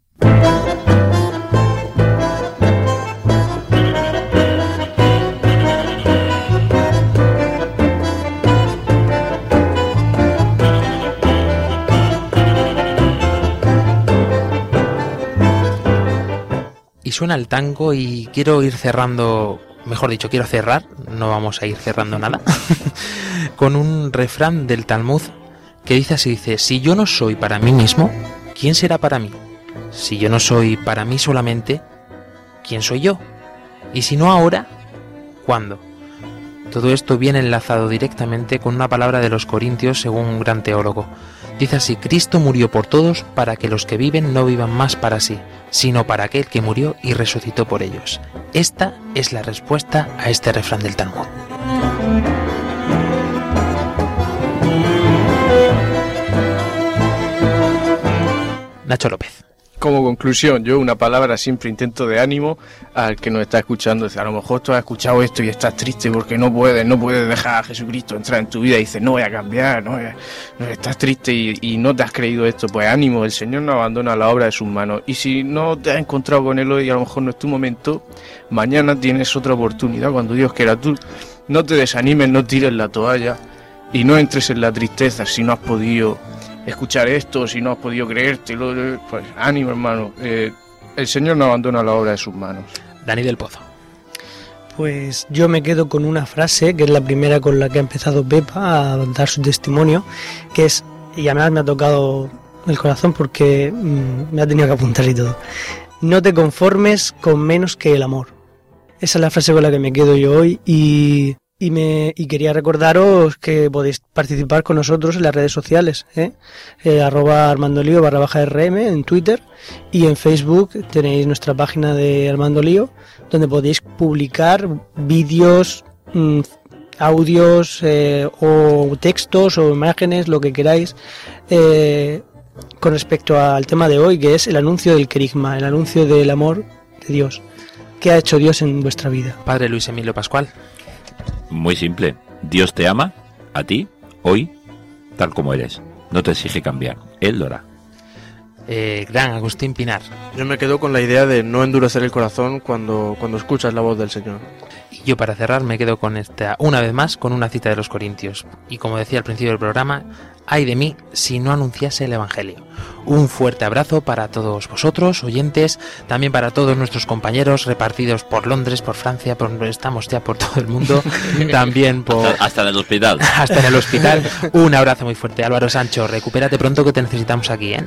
Y suena el tango y quiero ir cerrando, mejor dicho, quiero cerrar, no vamos a ir cerrando nada, con un refrán del Talmud que dice así, dice, si yo no soy para mí mismo, ¿quién será para mí? Si yo no soy para mí solamente, ¿quién soy yo? Y si no ahora, ¿cuándo? Todo esto viene enlazado directamente con una palabra de los Corintios según un gran teólogo. Dice así, Cristo murió por todos para que los que viven no vivan más para sí, sino para aquel que murió y resucitó por ellos. Esta es la respuesta a este refrán del Talmud. Nacho López. Como conclusión, yo una palabra siempre intento de ánimo al que nos está escuchando. Dice, a lo mejor tú has escuchado esto y estás triste porque no puedes, no puedes dejar a Jesucristo entrar en tu vida y dices, no voy a cambiar, no, voy a- no, estás triste y, y no te has creído esto. Pues ánimo, el Señor no abandona la obra de sus manos. Y si no te has encontrado con Él hoy y a lo mejor no es tu momento, mañana tienes otra oportunidad cuando Dios quiera. Tú no te desanimes, no tires la toalla y no entres en la tristeza si no has podido escuchar esto, si no has podido creértelo, pues ánimo hermano, eh, el Señor no abandona la obra de sus manos. Dani del Pozo. Pues yo me quedo con una frase, que es la primera con la que ha empezado Pepa a dar su testimonio, que es, y además me ha tocado el corazón porque mm, me ha tenido que apuntar y todo, no te conformes con menos que el amor. Esa es la frase con la que me quedo yo hoy y, y, me, y quería recordaros que podéis participar con nosotros en las redes sociales, ¿eh? Eh, arroba Armando Lío barra baja RM en Twitter y en Facebook tenéis nuestra página de Armando Lío donde podéis publicar vídeos, mm, audios eh, o textos o imágenes, lo que queráis, eh, con respecto al tema de hoy, que es el anuncio del querigma, el anuncio del amor de Dios. ¿Qué ha hecho Dios en vuestra vida? Padre Luis Emilio Pascual. Muy simple. Dios te ama, a ti, hoy, tal como eres. No te exige cambiar. Él lo hará. Eh, gran Agustín Pinar. Yo me quedo con la idea de no endurecer el corazón cuando, cuando escuchas la voz del Señor. Y yo para cerrar me quedo con esta, una vez más, con una cita de los Corintios. Y como decía al principio del programa, ay de mí si no anunciase el Evangelio. Un fuerte abrazo para todos vosotros, oyentes, también para todos nuestros compañeros repartidos por Londres, por Francia, por, estamos ya por todo el mundo, también por... Hasta, hasta en el hospital. hasta en el hospital. Un abrazo muy fuerte, Álvaro Sancho. Recupérate pronto que te necesitamos aquí, ¿eh?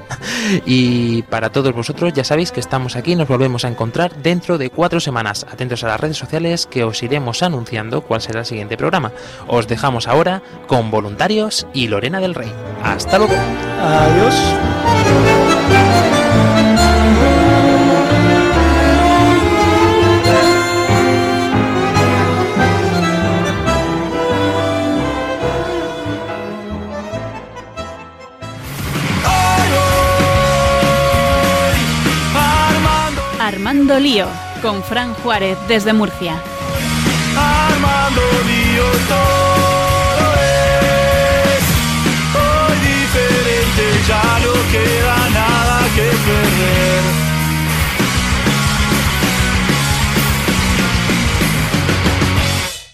Y para todos vosotros, ya sabéis que estamos aquí, nos volvemos a encontrar dentro de cuatro semanas. Atentos a las redes sociales que os iremos anunciando cuál será el siguiente programa. Os dejamos ahora con Voluntarios y Lorena del Rey. Hasta luego. Adiós. Armando Lío, con Fran Juárez desde Murcia. Armando Líos todo es hoy diferente, ya no queda nada que perder.